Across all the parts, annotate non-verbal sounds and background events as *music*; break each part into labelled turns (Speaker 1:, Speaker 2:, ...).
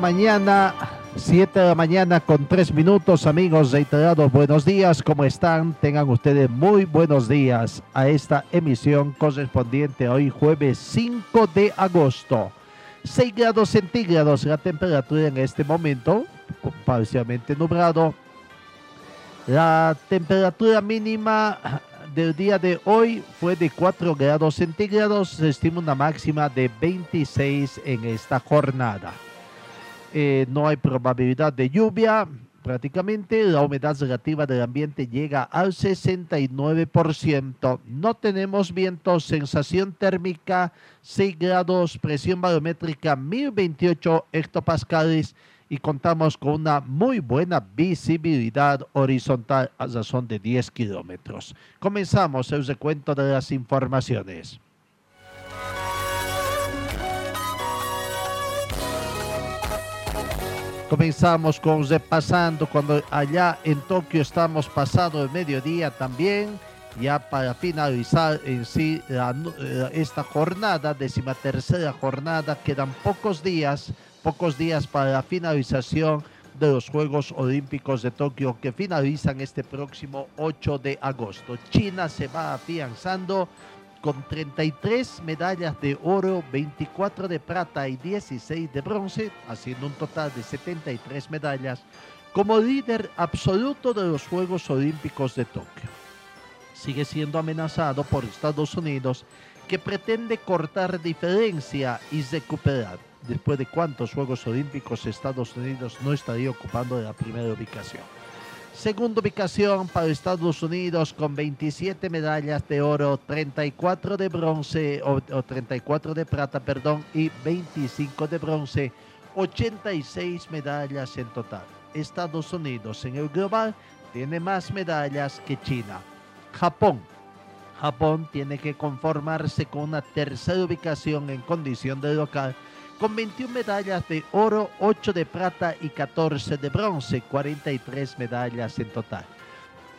Speaker 1: Mañana, 7 de la mañana con 3 minutos, amigos reiterados, buenos días, ¿cómo están? Tengan ustedes muy buenos días a esta emisión correspondiente hoy jueves 5 de agosto. 6 grados centígrados la temperatura en este momento, parcialmente nublado. La temperatura mínima del día de hoy fue de 4 grados centígrados. Se estima una máxima de 26 en esta jornada. Eh, no hay probabilidad de lluvia prácticamente. La humedad relativa del ambiente llega al 69%. No tenemos viento. Sensación térmica 6 grados. Presión barométrica 1028 hectopascales y contamos con una muy buena visibilidad horizontal a razón de 10 kilómetros. Comenzamos el recuento de las informaciones. Comenzamos con repasando cuando allá en Tokio estamos pasado el mediodía también, ya para finalizar en sí la, esta jornada, décima tercera jornada, quedan pocos días pocos días para la finalización de los Juegos Olímpicos de Tokio que finalizan este próximo 8 de agosto. China se va afianzando con 33 medallas de oro, 24 de plata y 16 de bronce, haciendo un total de 73 medallas, como líder absoluto de los Juegos Olímpicos de Tokio. Sigue siendo amenazado por Estados Unidos, que pretende cortar diferencia y recuperar después de cuántos Juegos Olímpicos Estados Unidos no estaría ocupando la primera ubicación. Segunda ubicación para Estados Unidos con 27 medallas de oro, 34 de bronce o, o 34 de plata, perdón, y 25 de bronce, 86 medallas en total. Estados Unidos en el global tiene más medallas que China. Japón. Japón tiene que conformarse con una tercera ubicación en condición de local con 21 medallas de oro, 8 de plata y 14 de bronce, 43 medallas en total.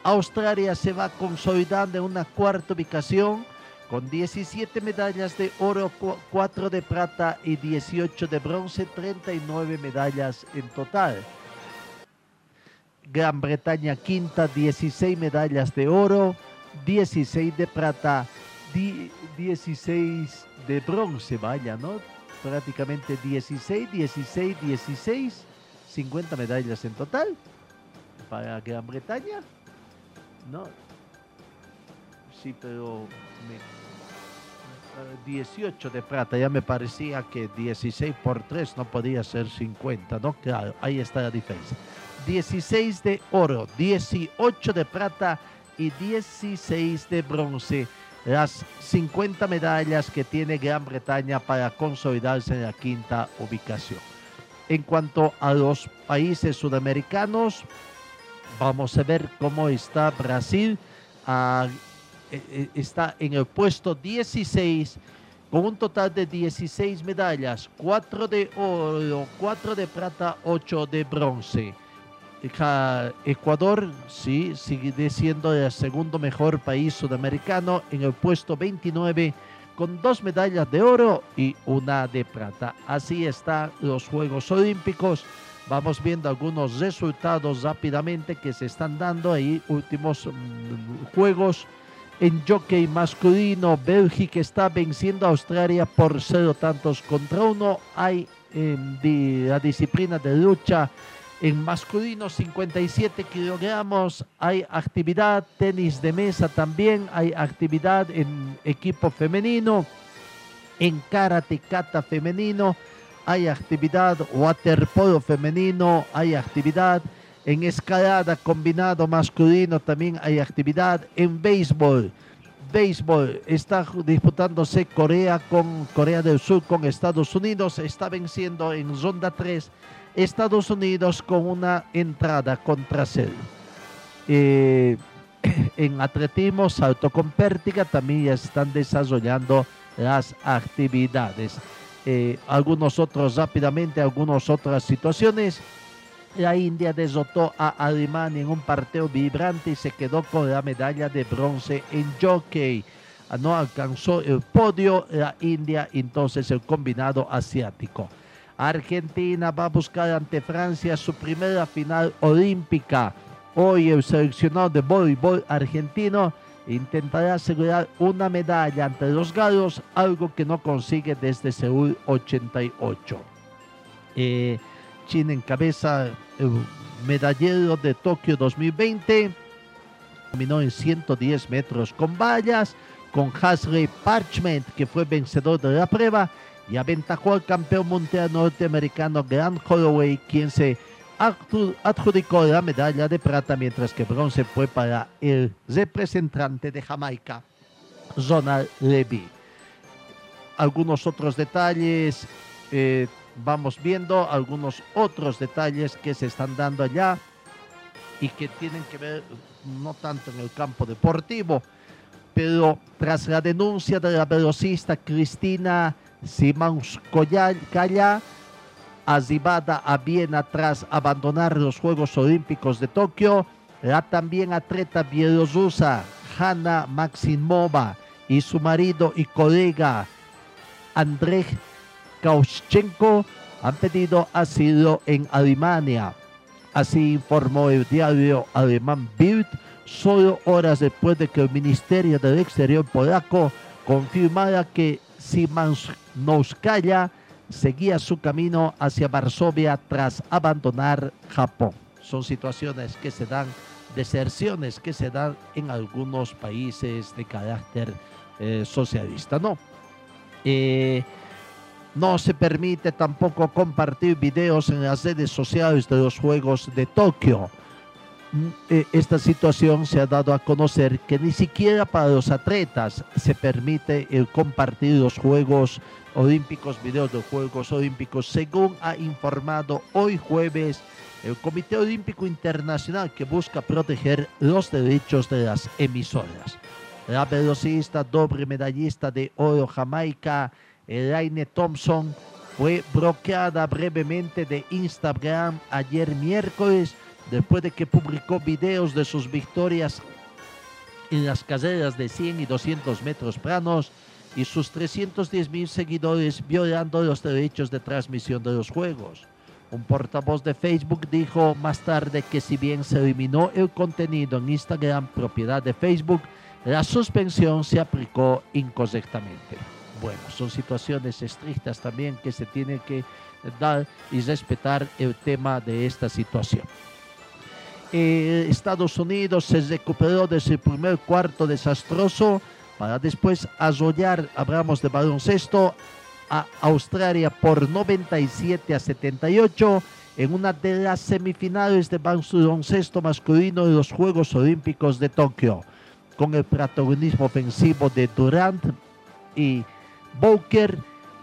Speaker 1: Australia se va consolidando en una cuarta ubicación con 17 medallas de oro, 4 de plata y 18 de bronce, 39 medallas en total. Gran Bretaña quinta, 16 medallas de oro, 16 de plata, 16 de bronce, vaya, ¿no? Prácticamente 16, 16, 16, 50 medallas en total para Gran Bretaña. No. Sí, pero 18 de plata, ya me parecía que 16 por 3 no podía ser 50, ¿no? Claro, ahí está la diferencia. 16 de oro, 18 de plata y 16 de bronce las 50 medallas que tiene Gran Bretaña para consolidarse en la quinta ubicación. En cuanto a los países sudamericanos, vamos a ver cómo está Brasil. Ah, eh, eh, está en el puesto 16 con un total de 16 medallas, 4 de oro, 4 de plata, 8 de bronce. Ecuador sí sigue siendo el segundo mejor país sudamericano en el puesto 29 con dos medallas de oro y una de plata. Así están los Juegos Olímpicos Vamos viendo algunos resultados rápidamente que se están dando ahí, últimos mm, juegos. En jockey masculino, Bélgica está venciendo a Australia por cero tantos contra uno. Hay en di- la disciplina de lucha en masculino 57 kilogramos. Hay actividad, tenis de mesa también. Hay actividad en equipo femenino. En karate kata femenino hay actividad, waterpolo femenino hay actividad, en escalada combinado masculino también hay actividad, en béisbol, béisbol está disputándose Corea con Corea del Sur con Estados Unidos, está venciendo en ronda 3 Estados Unidos con una entrada contra cero. Eh, *clears throat* en atletismo, salto con pértiga, también ya están desarrollando las actividades. Eh, algunos otros rápidamente, algunas otras situaciones. La India derrotó a Alemania en un partido vibrante y se quedó con la medalla de bronce en jockey. Ah, No alcanzó el podio la India, entonces el combinado asiático. Argentina va a buscar ante Francia su primera final olímpica. Hoy el seleccionado de voleibol argentino intentará asegurar una medalla ante los galos, algo que no consigue desde Seúl 88. Eh, China encabeza el medallero de Tokio 2020. Terminó en 110 metros con vallas, con Hasley Parchment, que fue vencedor de la prueba, y aventajó al campeón mundial norteamericano Grant Holloway, quien se adju- adjudicó la medalla de plata, mientras que bronce fue para el representante de Jamaica, Ronald Levy. Algunos otros detalles, eh, vamos viendo algunos otros detalles que se están dando allá y que tienen que ver no tanto en el campo deportivo, pero tras la denuncia de la velocista Cristina Simanskaya, arribada a Viena tras abandonar los Juegos Olímpicos de Tokio, la también atleta bielorrusa Hanna Maximova y su marido y colega Andrei Kauschenko han pedido asilo en Alemania. Así informó el diario alemán Bild, solo horas después de que el Ministerio del Exterior polaco confirmara que Simanskaya seguía su camino hacia Varsovia tras abandonar Japón. Son situaciones que se dan, deserciones que se dan en algunos países de carácter eh, socialista, ¿no? Eh, no se permite tampoco compartir videos en las redes sociales de los Juegos de Tokio. Eh, Esta situación se ha dado a conocer que ni siquiera para los atletas se permite el compartir los Juegos Olímpicos, videos de Juegos Olímpicos, según ha informado hoy jueves el Comité Olímpico Internacional que busca proteger los derechos de las emisoras. La velocista doble medallista de oro Jamaica, Elaine Thompson, fue bloqueada brevemente de Instagram ayer miércoles después de que publicó videos de sus victorias en las carreras de 100 y 200 metros planos y sus 310 mil seguidores violando los derechos de transmisión de los juegos. Un portavoz de Facebook dijo más tarde que si bien se eliminó el contenido en Instagram propiedad de Facebook, la suspensión se aplicó incorrectamente. Bueno, son situaciones estrictas también que se tienen que dar y respetar el tema de esta situación. Eh, Estados Unidos se recuperó de su primer cuarto desastroso para después arrollar, hablamos de baloncesto, a Australia por 97 a 78 en una de las semifinales de baloncesto masculino de los Juegos Olímpicos de Tokio, con el protagonismo ofensivo de Durant y Booker,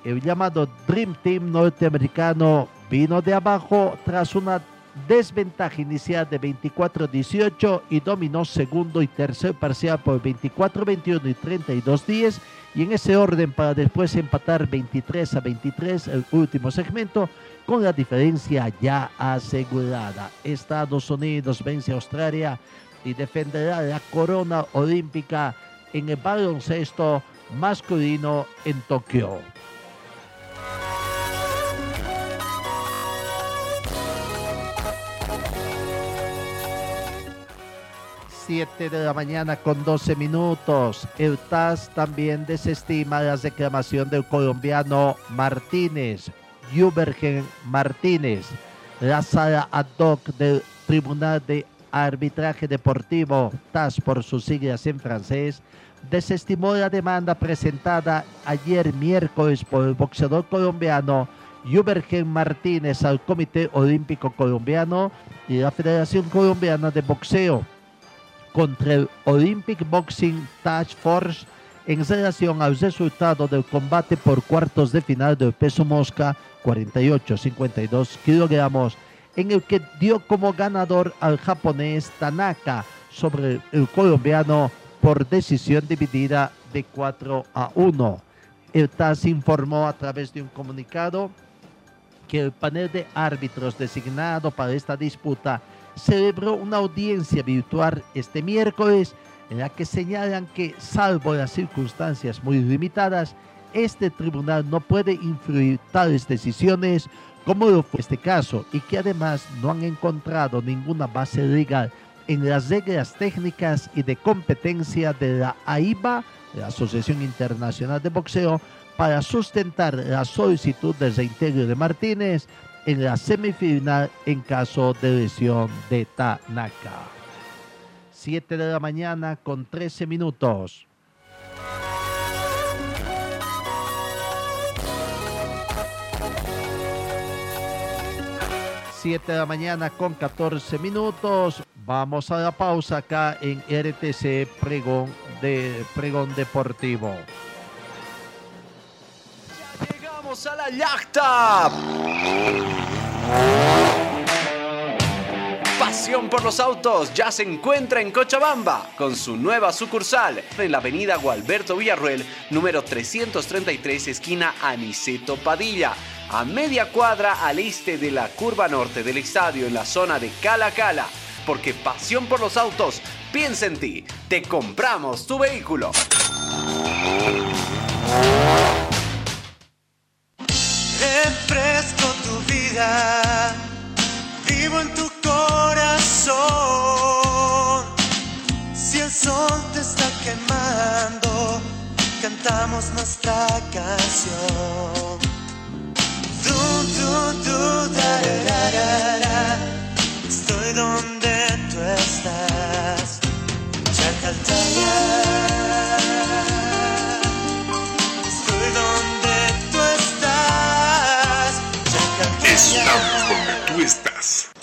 Speaker 1: el llamado Dream Team norteamericano vino de abajo tras una desventaja inicial de 24-18 y dominó segundo y tercer parcial por 24-21 y 32-10 y en ese orden para después empatar 23 a 23 el último segmento con la diferencia ya asegurada. Estados Unidos vence a Australia y defenderá la corona olímpica en el baloncesto masculino en Tokio. 7 de la mañana con 12 minutos. El TAS también desestima la reclamación del colombiano Martínez, Jubergen Martínez. La sala ad hoc del Tribunal de Arbitraje Deportivo, TAS por sus siglas en francés, desestimó la demanda presentada ayer miércoles por el boxeador colombiano Jubergen Martínez al Comité Olímpico Colombiano y la Federación Colombiana de Boxeo contra el Olympic Boxing Task Force en relación al resultado del combate por cuartos de final del peso mosca 48-52 kilogramos, en el que dio como ganador al japonés Tanaka sobre el colombiano por decisión dividida de 4 a 1. El TAS informó a través de un comunicado que el panel de árbitros designado para esta disputa celebró una audiencia virtual este miércoles en la que señalan que, salvo las circunstancias muy limitadas, este tribunal no puede influir tales decisiones como lo fue este caso y que además no han encontrado ninguna base legal en las reglas técnicas y de competencia de la AIBA, la Asociación Internacional de Boxeo, para sustentar la solicitud de reintegro de Martínez en la semifinal en caso de lesión de Tanaka. 7 de la mañana con 13 minutos. Siete de la mañana con 14 minutos. Vamos a la pausa acá en RTC Pregón, de, Pregón Deportivo.
Speaker 2: Llegamos a la yachta. Pasión por los autos ya se encuentra en Cochabamba con su nueva sucursal en la avenida Gualberto Villarruel, número 333, esquina Aniceto Padilla, a media cuadra al este de la curva norte del estadio en la zona de Cala Cala. Porque pasión por los autos piensa en ti. Te compramos tu vehículo.
Speaker 3: Refresco tu vida, vivo en tu corazón. Si el sol te está quemando, cantamos nuestra canción. Du, du, du, da, da. Estoy donde tú estás. Chacaltaya.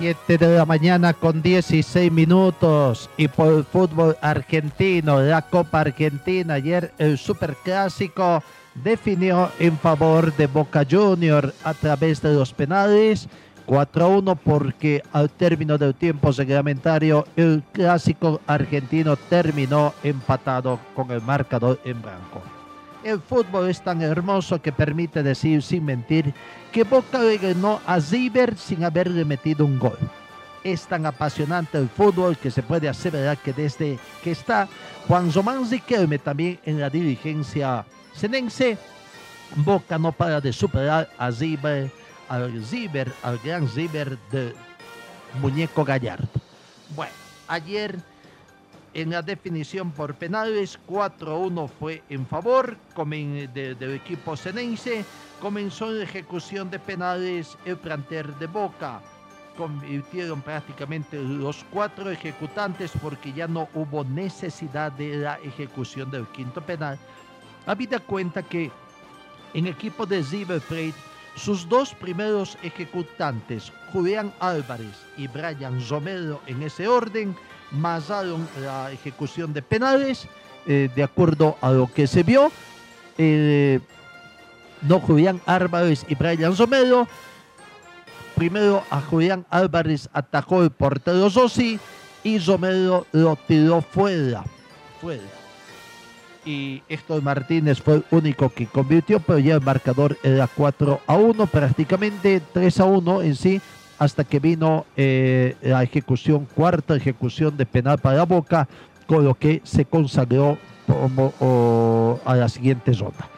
Speaker 1: Siete de la mañana con 16 minutos y por el fútbol argentino, la Copa Argentina, ayer el Superclásico definió en favor de Boca Junior a través de los penales 4 a 1 porque al término del tiempo reglamentario el clásico argentino terminó empatado con el marcador en blanco. El fútbol es tan hermoso que permite decir sin mentir que Boca le ganó a Ziver sin haberle metido un gol. Es tan apasionante el fútbol que se puede aseverar que desde que está Juan Román Riquelme también en la dirigencia senense, Boca no para de superar a Ziver, al Ziver, al gran Ziver de Muñeco Gallardo. Bueno, ayer en la definición por penales, 4-1 fue en favor de- del equipo senense. Comenzó la ejecución de penales el planter de Boca. Convirtieron prácticamente los cuatro ejecutantes porque ya no hubo necesidad de la ejecución del quinto penal. Habida cuenta que en equipo de River sus dos primeros ejecutantes, Julián Álvarez y Brian Romero, en ese orden, masaron la ejecución de penales, eh, de acuerdo a lo que se vio. Eh, no Julián Álvarez y Brian Romero. Primero a Julián Álvarez atajó el portero Rossi y Romero lo tiró fuera. Fuera y Héctor Martínez fue el único que convirtió, pero ya el marcador era 4 a 1, prácticamente 3 a 1 en sí, hasta que vino eh, la ejecución, cuarta ejecución de penal para Boca, con lo que se consagró a la siguiente ronda.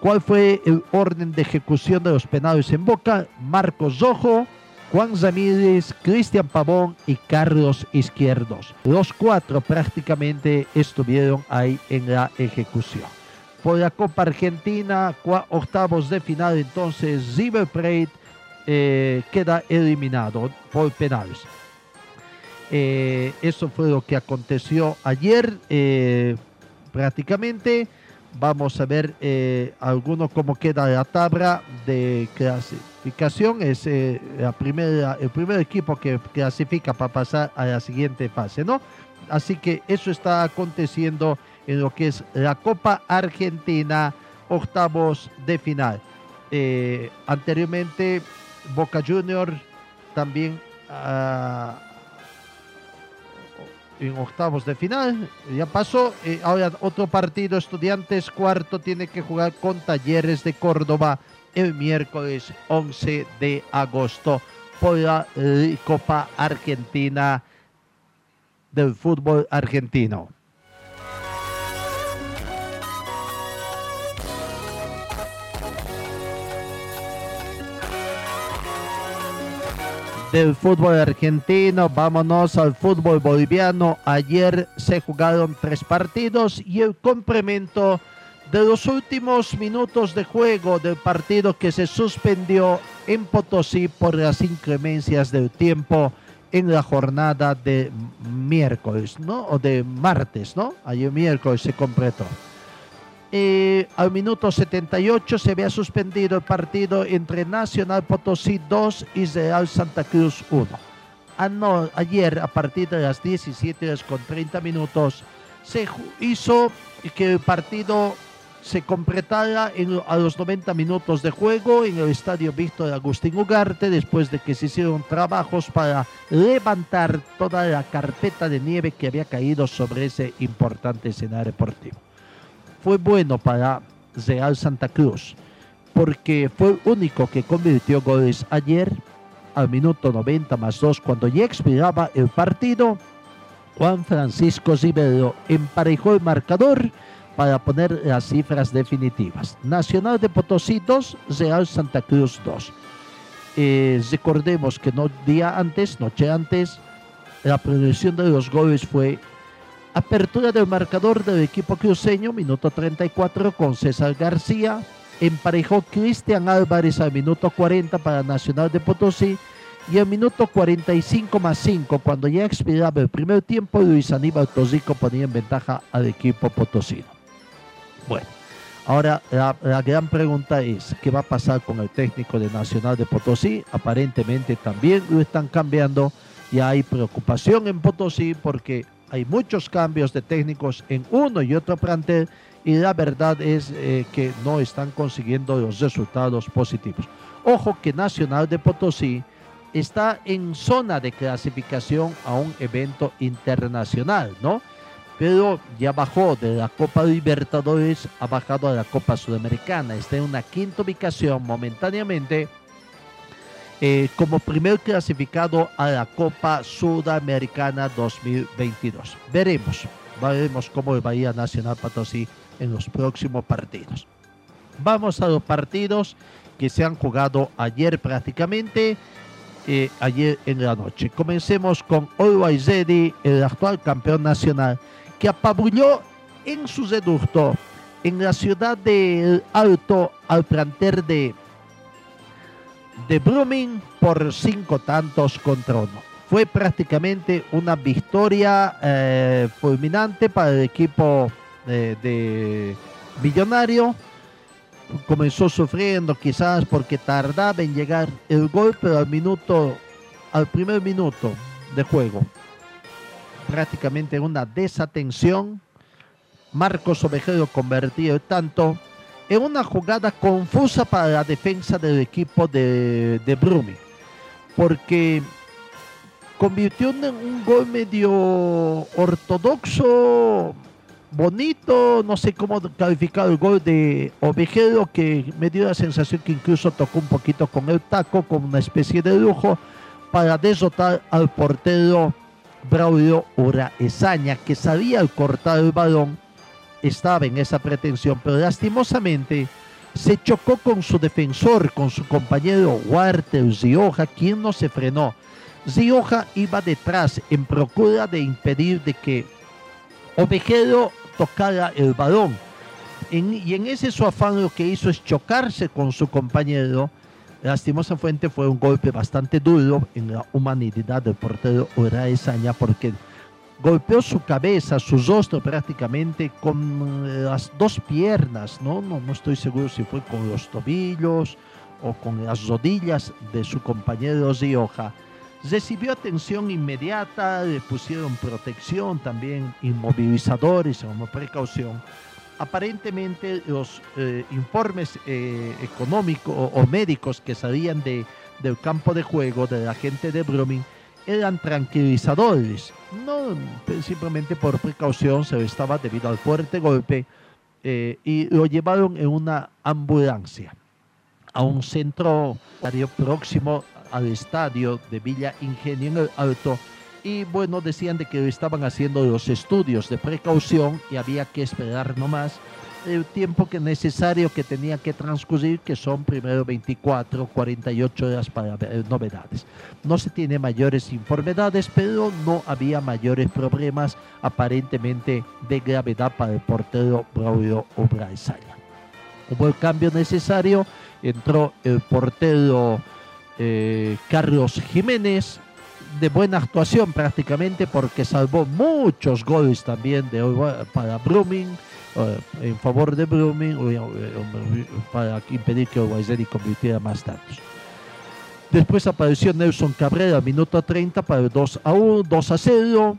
Speaker 1: ¿Cuál fue el orden de ejecución de los penales en Boca? Marcos Rojo, Juan Ramírez, Cristian Pavón y Carlos Izquierdos. Los cuatro prácticamente estuvieron ahí en la ejecución. Por la Copa Argentina, octavos de final, entonces River Plate eh, queda eliminado por penales. Eh, eso fue lo que aconteció ayer. eh, prácticamente vamos a ver alguno cómo queda la tabla de clasificación. Es eh, la primera, el primer equipo que clasifica para pasar a la siguiente fase, ¿no? Así que eso está aconteciendo en lo que es la Copa Argentina, octavos de final. Eh, anteriormente, Boca Junior también ah, en octavos de final. Ya pasó. eh, ahora otro partido. Estudiantes cuarto tiene que jugar con Talleres de Córdoba el miércoles 11 de agosto por la Copa Argentina del fútbol argentino. del fútbol argentino, vámonos al fútbol boliviano. Ayer se jugaron tres partidos y el complemento de los últimos minutos de juego del partido que se suspendió en Potosí por las inclemencias del tiempo en la jornada de miércoles, ¿no? O de martes, ¿no? Ayer miércoles se completó. Al minuto 78 se había suspendido el partido entre Nacional Potosí 2 y Real Santa Cruz 1. Ano- ayer, a partir de las 17 horas con 30 minutos, se hizo que el partido se completara en- a los 90 minutos de juego en el estadio Víctor Agustín Ugarte, después de que se hicieron trabajos para levantar toda la carpeta de nieve que había caído sobre ese importante escenario deportivo fue bueno para Real Santa Cruz porque fue el único que convirtió goles ayer al minuto 90 más 2 cuando ya expiraba el partido. Juan Francisco Rivero emparejó el marcador para poner las cifras definitivas. Nacional de Potosí 2, Real Santa Cruz 2. Eh, recordemos que no día antes, noche antes, la producción de los goles fue Apertura del marcador del equipo cruceño, minuto 34 con César García. Emparejó Cristian Álvarez al minuto 40 para Nacional de Potosí. Y al minuto 45 más 5, cuando ya expiraba el primer tiempo, Luis Aníbal Tosico ponía en ventaja al equipo potosino. Bueno, ahora la, gran pregunta es, ¿qué va a pasar con el técnico de Nacional de Potosí? Aparentemente también lo están cambiando. Ya hay preocupación en Potosí porque hay muchos cambios de técnicos en uno y otro plantel y la verdad es eh, que no están consiguiendo los resultados positivos. Ojo que Nacional de Potosí está en zona de clasificación a un evento internacional, ¿no? Pero ya bajó de la Copa Libertadores, ha bajado a la Copa Sudamericana. Está en una quinta ubicación momentáneamente eh, como primer clasificado a la Copa Sudamericana 2022. Veremos, veremos cómo el Bahía Nacional Potosí en los próximos partidos. Vamos a los partidos que se han jugado ayer prácticamente, eh, ayer en la noche. Comencemos con Always el actual campeón nacional, que apabulló en su reducto en la ciudad de Alto al planter de, de Brumming por cinco tantos contra uno. Fue prácticamente una victoria eh, fulminante para el equipo de, de Millonario comenzó sufriendo quizás porque tardaba en llegar el gol, pero al minuto, al primer minuto de juego, prácticamente una desatención, Marcos Ovejero convertido tanto en una jugada confusa para la defensa del equipo de, de Brumi, porque convirtió en un gol medio ortodoxo, bonito, no sé cómo calificar el gol de Ovejero, que me dio la sensación que incluso tocó un poquito con el taco, con una especie de lujo, para desotar al portero Braulio Uraesaña, que sabía al cortar el balón, estaba en esa pretensión, pero lastimosamente se chocó con su defensor, con su compañero Walter Zioja, quien no se frenó. Zioja iba detrás en procura de impedir de que Ovejero tocara el balón. y en ese su afán lo que hizo es chocarse con su compañero. Lastimosamente fue un golpe bastante duro en la humanidad del portero Uraesaña porque golpeó su cabeza, su rostro prácticamente con las dos piernas, ¿no? No, no estoy seguro si fue con los tobillos o con las rodillas de su compañero Rioja. Recibió atención inmediata, le pusieron protección, también inmovilizadores como precaución. Aparentemente los eh, informes eh, económicos o, médicos que salían de, del campo de juego de la gente de Brumming eran tranquilizadores. No simplemente por precaución se estaba debido al fuerte golpe eh, y lo llevaron en una ambulancia a un centro próximo al estadio de Villa Ingenio en el Alto y bueno, decían de que estaban haciendo los estudios de precaución y había que esperar nomás el tiempo que necesario que tenía que transcurrir, que son primero 24, 48 horas para ver novedades. No se tiene mayores enfermedades, pero no había mayores problemas aparentemente de gravedad para el portero Braulio Obraizaya. Hubo el cambio necesario, entró el portero eh, Carlos Jiménez, de buena actuación prácticamente porque salvó muchos goles también de, para Brumming, eh, en favor de Brumming, eh, para impedir que Ovaiseri convirtiera más tantos. Después apareció Nelson Cabrera, minuto 30 para el 2 a 1, 2 a 0.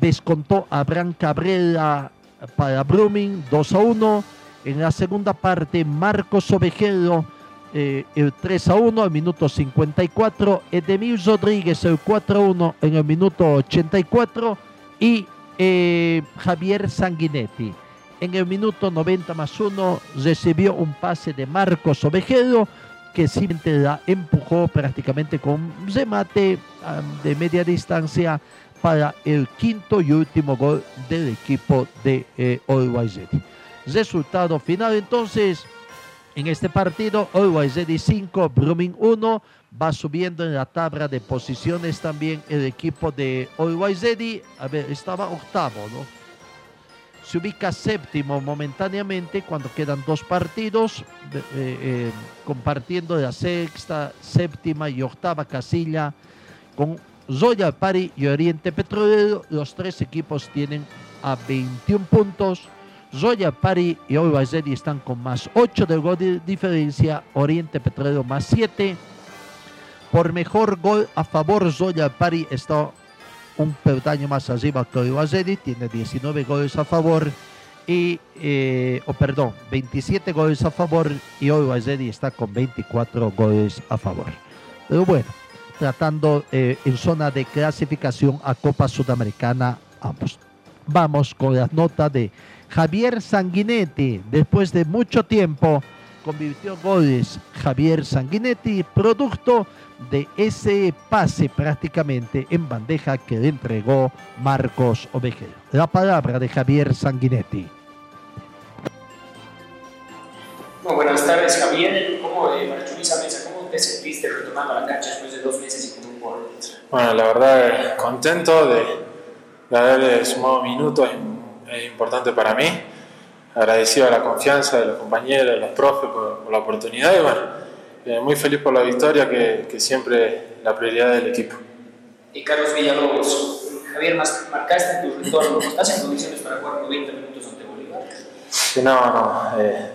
Speaker 1: Descontó Abraham Cabrera para Brumming, 2 a 1. En la segunda parte, Marcos Ovejero eh, el 3 a 1 al minuto 54, Edemir Rodríguez el 4 a 1 en el minuto 84 y eh, Javier Sanguinetti. En el minuto 90 más 1 recibió un pase de Marcos Ovejero que simplemente la empujó prácticamente con un remate de media distancia para el quinto y último gol del equipo de eh, Resultado final entonces en este partido. Always Ready 5, Brumming 1. Va subiendo en la tabla de posiciones también el equipo de Always Ready. A ver, estaba octavo, ¿no? Se ubica séptimo momentáneamente cuando quedan dos partidos, eh, eh, compartiendo la sexta, séptima y octava casilla con Royal Pari y Oriente Petrolero. Los tres equipos tienen a 21 puntos Zoya Pari y Always están con más 8 de gol de diferencia. Oriente Petrolero más 7. Por mejor gol a favor, Zoya Pari está un peldaño más arriba que Always Tiene 19 goles a favor. Y, eh, perdón, 27 goles a favor. Y Always está con 24 goles a favor. Pero bueno, tratando eh, en zona de clasificación a Copa Sudamericana ambos. Vamos con las notas de Javier Sanguinetti. Después de mucho tiempo convirtió goles Javier Sanguinetti, producto de ese pase prácticamente en bandeja que le entregó Marcos Ovejero. La palabra de Javier Sanguinetti.
Speaker 4: Muy buenas tardes, Javier. ¿Cómo, eh, Mesa, ¿cómo te sentiste retomando la cancha después de dos meses y con un gol?
Speaker 5: Bueno, la verdad, contento de, de haber sumado minutos, es importante para mí. Agradecido a la confianza de los compañeros, de los profes por, por la oportunidad y bueno, eh, muy feliz por la victoria, que, que siempre es la prioridad del equipo.
Speaker 4: Y Carlos Villalobos, Javier, marcaste tu retorno, ¿estás en condiciones para jugar 90 minutos ante Bolívar?
Speaker 5: No, no. Eh,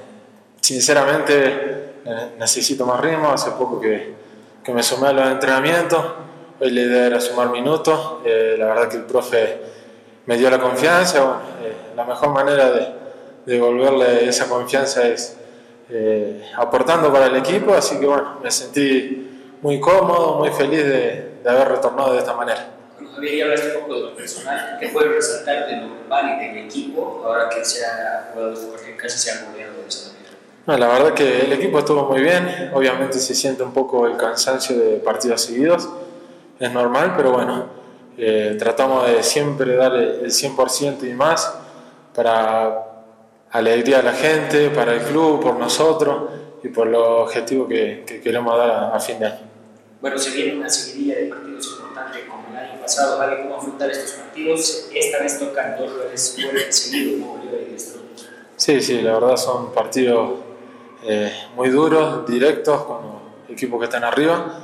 Speaker 5: sinceramente eh, necesito más ritmo, hace poco que, que, me sumé a los entrenamientos, hoy la idea era sumar minutos, eh, la verdad que el profe me dio la confianza, bueno, eh, la mejor manera de, de devolverle esa confianza es eh, aportando para el equipo, así que bueno, me sentí muy cómodo, muy feliz de, de haber retornado de esta manera.
Speaker 4: Bueno, Javier, ya hablaste un poco de lo personal, ¿qué puedes resaltar de lo global y del equipo ahora que se ha jugado este partido, casi se ha goleado de esa manera?
Speaker 5: No, la verdad que el equipo estuvo muy bien, obviamente se siente un poco el cansancio de partidos seguidos, es normal, pero bueno, eh, tratamos de siempre dar el 100% y más para alegría a la gente, para el club, por nosotros y por los objetivos que, que queremos dar a, a, fin de año.
Speaker 4: Bueno, se viene una seguidilla de partidos importantes como el año pasado. ¿Vale cómo afrontar estos partidos? Esta vez tocan dos fuertes seguidos, como Bolívar y.
Speaker 5: Sí, sí, la verdad son partidos eh, muy duros, directos, con los equipos que están arriba.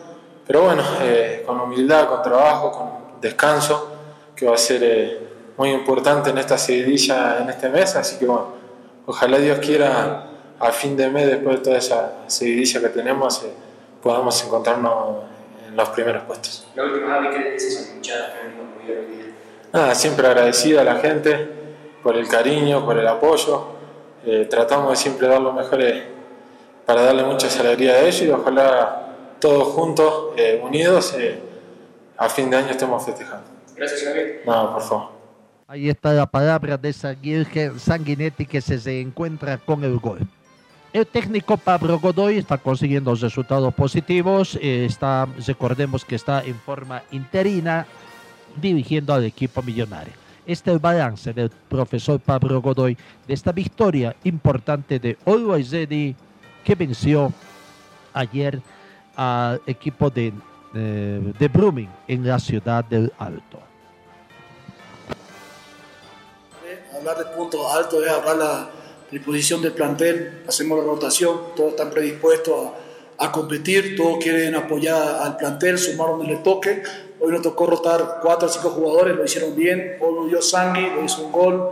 Speaker 5: Pero bueno, eh, con humildad, con trabajo, con descanso, que va a ser eh, muy importante en esta seguidilla en este mes. Así que bueno, ojalá Dios quiera a fin de mes, después de toda esa seguidilla que tenemos, eh, podamos encontrarnos en los primeros puestos.
Speaker 4: La última vez que hinchada,
Speaker 5: Nada, siempre agradecido a la gente por el cariño, por el apoyo. Eh, tratamos de siempre dar lo mejor para darle mucha alegría a ellos y ojalá todos juntos, eh, unidos, eh, a fin de año estemos festejando.
Speaker 4: Gracias, Javier.
Speaker 5: No, por favor.
Speaker 1: Ahí está la palabra de Sanguinetti que se, se encuentra con el gol. El técnico Pablo Godoy está consiguiendo resultados positivos. Eh, está, recordemos que está en forma interina dirigiendo al equipo millonario. Este es el balance del profesor Pablo Godoy de esta victoria importante de Always Ready que venció ayer al equipo de, de Brumming en la ciudad del Alto.
Speaker 6: Hablar de puntos altos es hablar la disposición del plantel, hacemos la rotación, todos están predispuestos a, a, competir, todos quieren apoyar al plantel, sumar le toque. Hoy nos tocó rotar cuatro o cinco jugadores, lo hicieron bien, hoy dio Sangui, lo hizo un gol.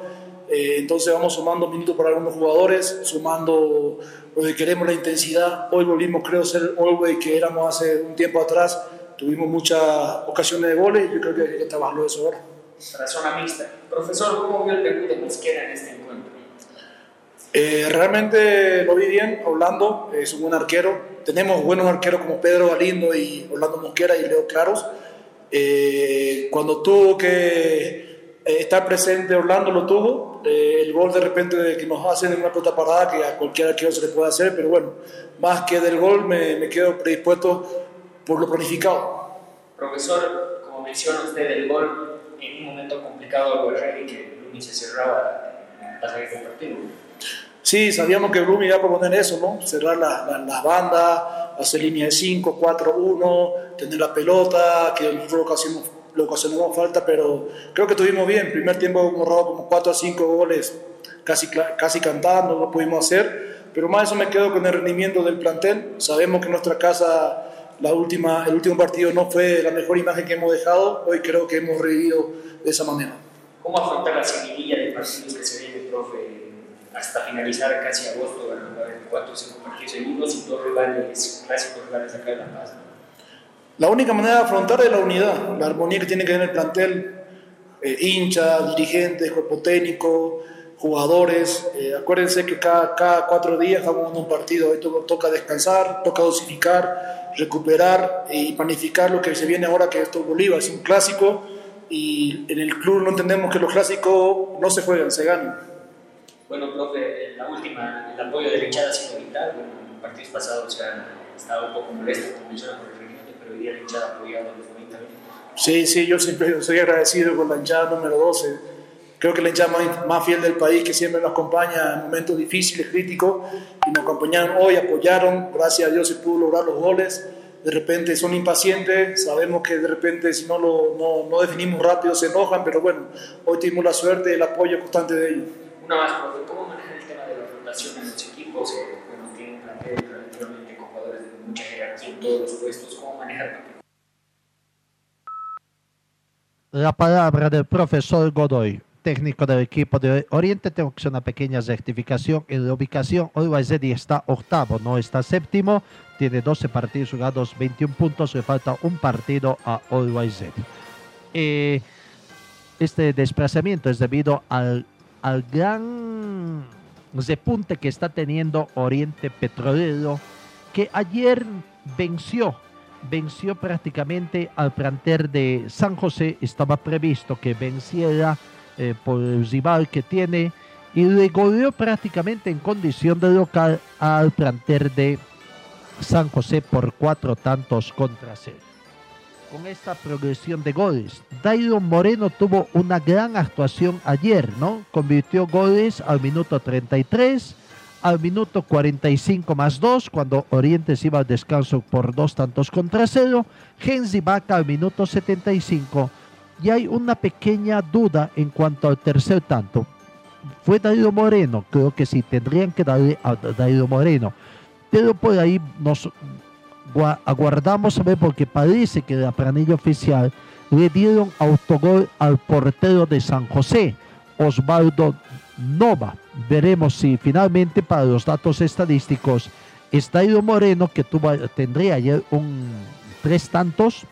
Speaker 6: Eh, entonces vamos sumando minutos para algunos jugadores, sumando lo que queremos, la intensidad. Hoy volvimos, creo, ser Olwey que éramos hace un tiempo atrás. Tuvimos muchas ocasiones de goles y yo creo que hay que trabajarlo eso ahora.
Speaker 4: Para zona mixta. Profesor, ¿cómo vio el debut de Mosquera en este encuentro?
Speaker 6: Eh, realmente lo vi bien, Orlando es un buen arquero. Tenemos buenos arqueros como Pedro Galindo y Orlando Mosquera y Leo Claros. Eh, cuando tuvo que eh, estar presente Orlando lo tuvo. Eh, el gol de repente que nos hacen en una pelota parada que a cualquier arquero se le puede hacer, pero bueno, más que del gol me, me quedo predispuesto por lo planificado.
Speaker 4: Profesor, como menciona usted el gol, en un momento complicado de que Lumi se cerraba el pasaje del partido.
Speaker 6: Sí, sabíamos que Blumi iba a proponer eso, ¿no? Cerrar las la, la bandas, hacer línea de 5, 4, 1, tener la pelota, que nosotros lo ocasionamos, lo ocasionamos falta, pero creo que estuvimos bien. Primer tiempo hemos robado como 4 a 5 goles, casi, casi cantando, lo pudimos hacer, pero más eso me quedo con el rendimiento del plantel. Sabemos que nuestra casa la última, el último partido no fue la mejor imagen que hemos dejado, hoy creo que hemos revivido de esa manera.
Speaker 4: ¿Cómo afrontar la seguidilla de partidos que se viene, profe? hasta finalizar casi agosto, haber cuatro o cinco partidos seguidos y dos rivales, clásicos rivales acá en La Paz.
Speaker 6: La única manera de afrontar es la unidad, la armonía que tiene que tener el plantel, eh, hinchas, dirigentes, cuerpo técnico, jugadores. Eh, acuérdense que cada, cada cuatro días en un partido, hoy to toca descansar, toca dosificar, recuperar y planificar lo que se viene ahora, que esto es Bolívar, es un clásico y en el club no entendemos que los clásicos no se juegan, se ganan.
Speaker 4: Bueno, profe, la última, el apoyo de la hinchada ha sido vital. Bueno, en partidos pasados se ha estado un poco molesto, como menciona por reglamento, pero hoy día la hinchada ha apoyado a los 90 minutos.
Speaker 6: Sí, sí, yo siempre soy agradecido con la hinchada número 12. Creo que la hinchada más, más fiel del país que siempre nos acompaña en momentos difíciles, críticos, y nos acompañaron hoy, apoyaron, gracias a Dios se pudo lograr los goles. De repente son impacientes, sabemos que de repente si no lo no, no definimos rápido se enojan, pero bueno, hoy tuvimos la suerte y el apoyo constante de ellos.
Speaker 4: Una más, ¿cómo manejar el tema de la rotación en los equipos? Eh, bueno, tienen plantel relativamente con jugadores de mucha todos los puestos. ¿Cómo
Speaker 1: La palabra del profesor Godoy, técnico del equipo de Oriente. Tengo que hacer una pequeña rectificación en la ubicación. Hoy Zedi está octavo, no está séptimo. Tiene 12 partidos jugados, 21 puntos. Le falta un partido a Always eh, este desplazamiento es debido al, al gran repunte que está teniendo Oriente Petrolero, que ayer venció venció prácticamente al plantel de San José. Estaba previsto que venciera eh, por el rival que tiene y le goleó prácticamente en condición de local al plantel de San José por cuatro tantos contra cero. Con esta progresión de goles, Dairo Moreno tuvo una gran actuación ayer, ¿no? Convirtió goles al minuto 33 al minuto 45 más 2, cuando Orientes iba al descanso por dos tantos contra cero. Genzi Vaca al minuto 75. Y hay una pequeña duda en cuanto al tercer tanto. Fue Darío Moreno, creo que sí, tendrían que darle a Darío Moreno. Pero por ahí nos aguardamos a ver porque parece que la planilla oficial le dieron autogol al portero de San José, Osvaldo Nova. Veremos si finalmente para los datos estadísticos está Ido Moreno, que tuvo, tendría ayer un tres tantos,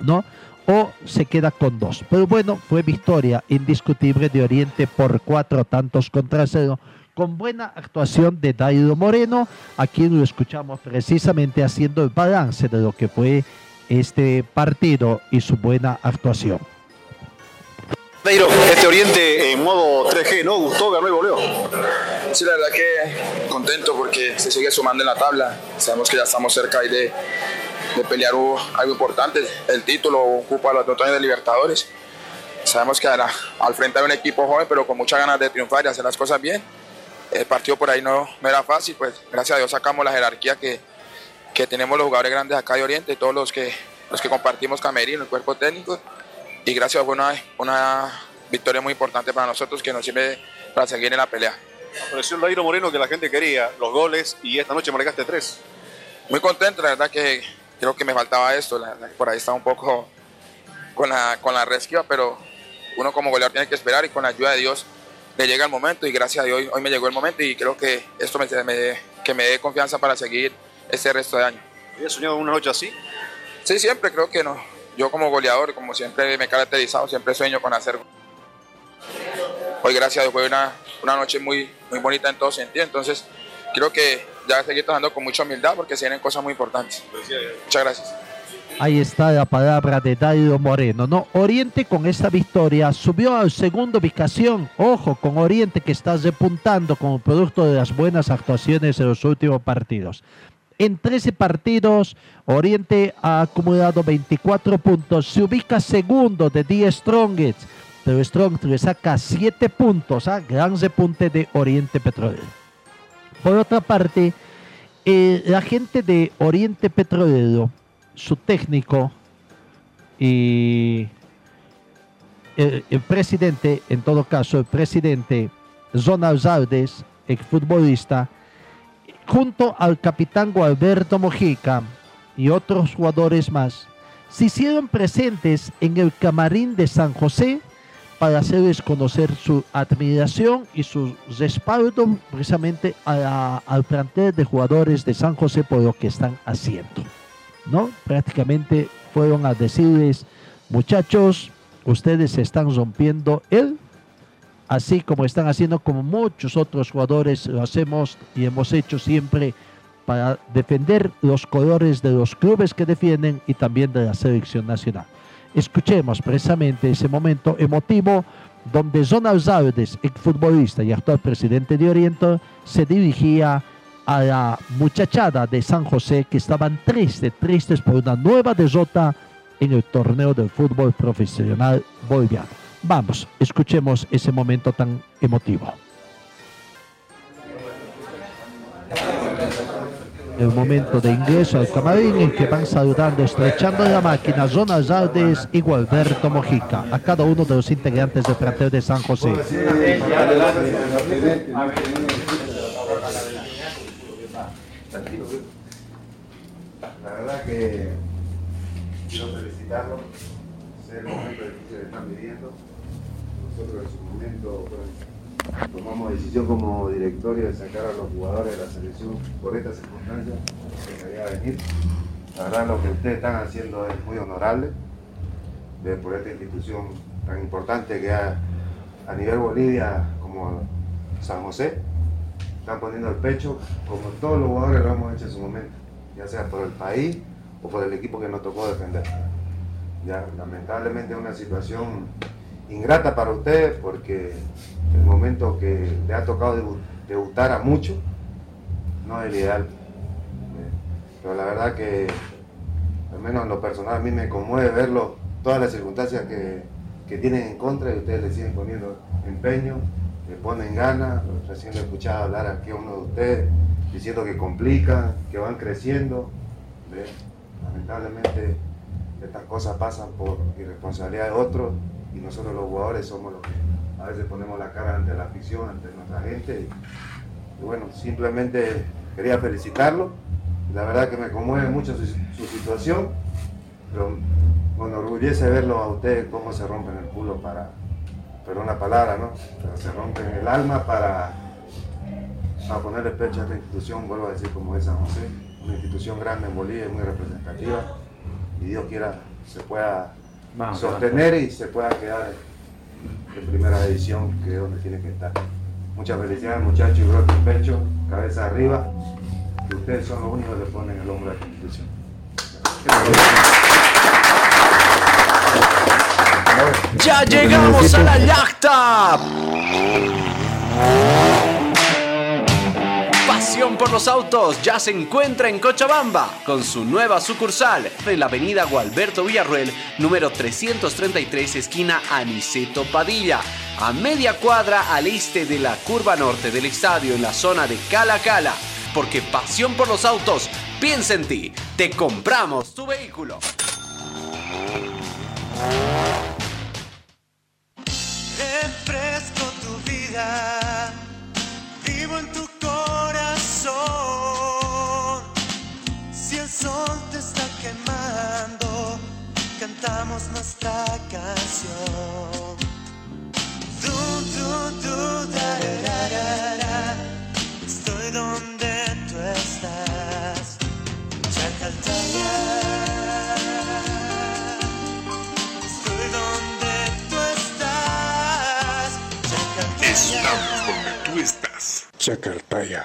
Speaker 1: ¿no? O se queda con dos. Pero bueno, fue victoria indiscutible de Oriente por cuatro tantos contra cero, con buena actuación de Daido Moreno. Aquí lo escuchamos precisamente haciendo el balance de lo que fue este partido y su buena actuación.
Speaker 7: Neiro, este Oriente en modo 3G, ¿no? Gustó, ganó y volvió.
Speaker 8: Sí, la verdad que contento porque se sigue sumando en la tabla. Sabemos que ya estamos cerca de, de pelear algo importante, el título, ocupa los dos de Libertadores. Sabemos que al frente hay un equipo joven, pero con muchas ganas de triunfar y hacer las cosas bien. El partido por ahí no, no era fácil, pues gracias a Dios sacamos la jerarquía que, que tenemos los jugadores grandes acá de Oriente, todos los que, los que compartimos camerino, el cuerpo técnico y gracias fue una, una victoria muy importante para nosotros que nos sirve para seguir en la pelea.
Speaker 7: Apareció el Dairo Moreno que la gente quería, los goles y esta noche marcaste tres.
Speaker 8: Muy contento, la verdad que creo que me faltaba esto, por ahí estaba un poco con la, con la resquiva, pero uno como goleador tiene que esperar y con la ayuda de Dios le llega el momento y gracias a Dios hoy, me llegó el momento y creo que esto me, que me dé confianza para seguir este resto de año.
Speaker 7: ¿Habías soñado una noche así?
Speaker 8: Sí, siempre creo que no, yo como goleador, como siempre me he caracterizado, siempre sueño con hacer. Hoy gracias a Dios fue una, una noche muy, muy bonita en todo sentido, entonces creo que ya seguir trabajando con mucha humildad porque se vienen cosas muy importantes. Muchas gracias.
Speaker 1: Ahí está la palabra de Dario Moreno. No, Oriente con esta victoria subió a segunda ubicación. Ojo con Oriente que está repuntando como producto de las buenas actuaciones en los últimos partidos. En 13 partidos, Oriente ha acumulado 24 puntos. Se ubica segundo de 10 Strongest. Pero Strong le saca 7 puntos. a. Gran repunte de Oriente Petrolero. Por otra parte, eh, la gente de Oriente Petrolero, su técnico y el, el, presidente, en todo caso, el presidente Zona Zaldes, exfutbolista, junto al capitán Gualberto Mojica y otros jugadores más, se hicieron presentes en el camarín de San José para hacerles conocer su admiración y su respaldo precisamente al plantel de jugadores de San José por lo que están haciendo. ¿no? Prácticamente fueron a decirles, muchachos, ustedes están rompiendo el así como están haciendo como muchos otros jugadores lo hacemos y hemos hecho siempre para defender los colores de los clubes que defienden y también de la selección nacional. Escuchemos precisamente ese momento emotivo donde Zonal Zaldes, exfutbolista y actual presidente de Oriente, se dirigía a la muchachada de San José que estaban tristes, tristes por una nueva derrota en el torneo del fútbol profesional boliviano. Vamos, escuchemos ese momento tan emotivo. El momento de ingreso al camarín en que van saludando, estrechando la máquina, Zona Zaldes y Gualberto Mojica, a cada uno de los integrantes del plantel de San José.
Speaker 9: La verdad que quiero felicitarlos, sé el momento difícil que están viviendo. Nosotros en su momento bueno, tomamos decisión como directorio de sacar a los jugadores de la selección por estas circunstancias que quería venir. La verdad lo que ustedes están haciendo es muy honorable ver por esta institución tan importante que ha, a nivel Bolivia como San José. Están poniendo el pecho, como todos los jugadores lo hemos hecho en su momento, ya sea por el país o por el equipo que nos tocó defender. Ya, lamentablemente es una situación ingrata para ustedes porque el momento que le ha tocado debu- debutar a muchos no es el ideal. Eh, Pero la verdad que, al menos en lo personal, a mí me conmueve verlo, todas las circunstancias que, que tienen en contra y ustedes le siguen poniendo empeño, le ponen ganas. Recién he escuchado hablar aquí a uno de ustedes diciendo que complican, que van creciendo. Lamentablemente estas cosas pasan por irresponsabilidad de otros y nosotros los jugadores somos los que a veces ponemos la cara ante la afición, ante nuestra gente. Y, bueno, simplemente quería felicitarlo. La verdad que me conmueve mucho su, situación, pero me enorgullece verlo a ustedes cómo se rompen el culo para, perdón la palabra, ¿no? Pero se rompen el alma para, para ponerle pecho a esta institución, vuelvo a decir como es San José, una institución grande en Bolivia, muy representativa, y Dios quiera se pueda
Speaker 10: Vamos,
Speaker 9: sostener y se pueda quedar en primera división, que es donde tiene que estar. Muchas felicidades muchachos, y brote el pecho, cabeza arriba, que ustedes son los únicos que ponen el hombro a esta institución.
Speaker 2: Ya llegamos a la yacta. Pasión por los autos ya se encuentra en Cochabamba con su nueva sucursal en la avenida Gualberto Villarruel, número 333, esquina Aniceto Padilla, a media cuadra al este de la curva norte del estadio en la zona de Cala Cala. Porque pasión por los autos, piensa en ti, te compramos tu vehículo.
Speaker 3: Tu vida, cantamos nuestra canción. Du, du, du, da, da, da, da. Estoy donde tú estás, Chacaltaya. Estoy donde tú estás,
Speaker 11: Estamos donde tú estás. Chacartaya.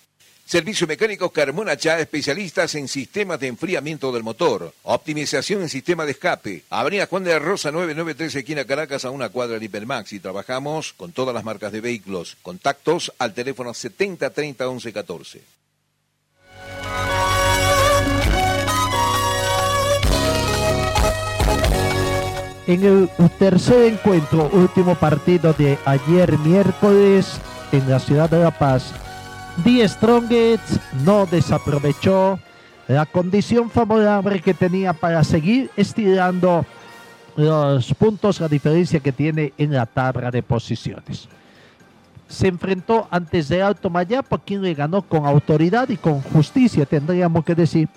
Speaker 12: Servicio mecánico Carmona Chá, especialistas en sistemas de enfriamiento del motor. Optimización en sistema de escape. Avenida Juan de Rosa 993, esquina Caracas, a una cuadra de Hipermax. Y trabajamos con todas las marcas de vehículos. Contactos al teléfono 7030 1114.
Speaker 1: En el tercer encuentro, último partido de ayer miércoles en la ciudad de La Paz, Die Strongets no desaprovechó la condición favorable que tenía para seguir estirando los puntos, la diferencia que tiene en la tabla de posiciones. Se enfrentó antes de Alto Mayapa, quien le ganó con autoridad y con justicia, tendríamos que decir,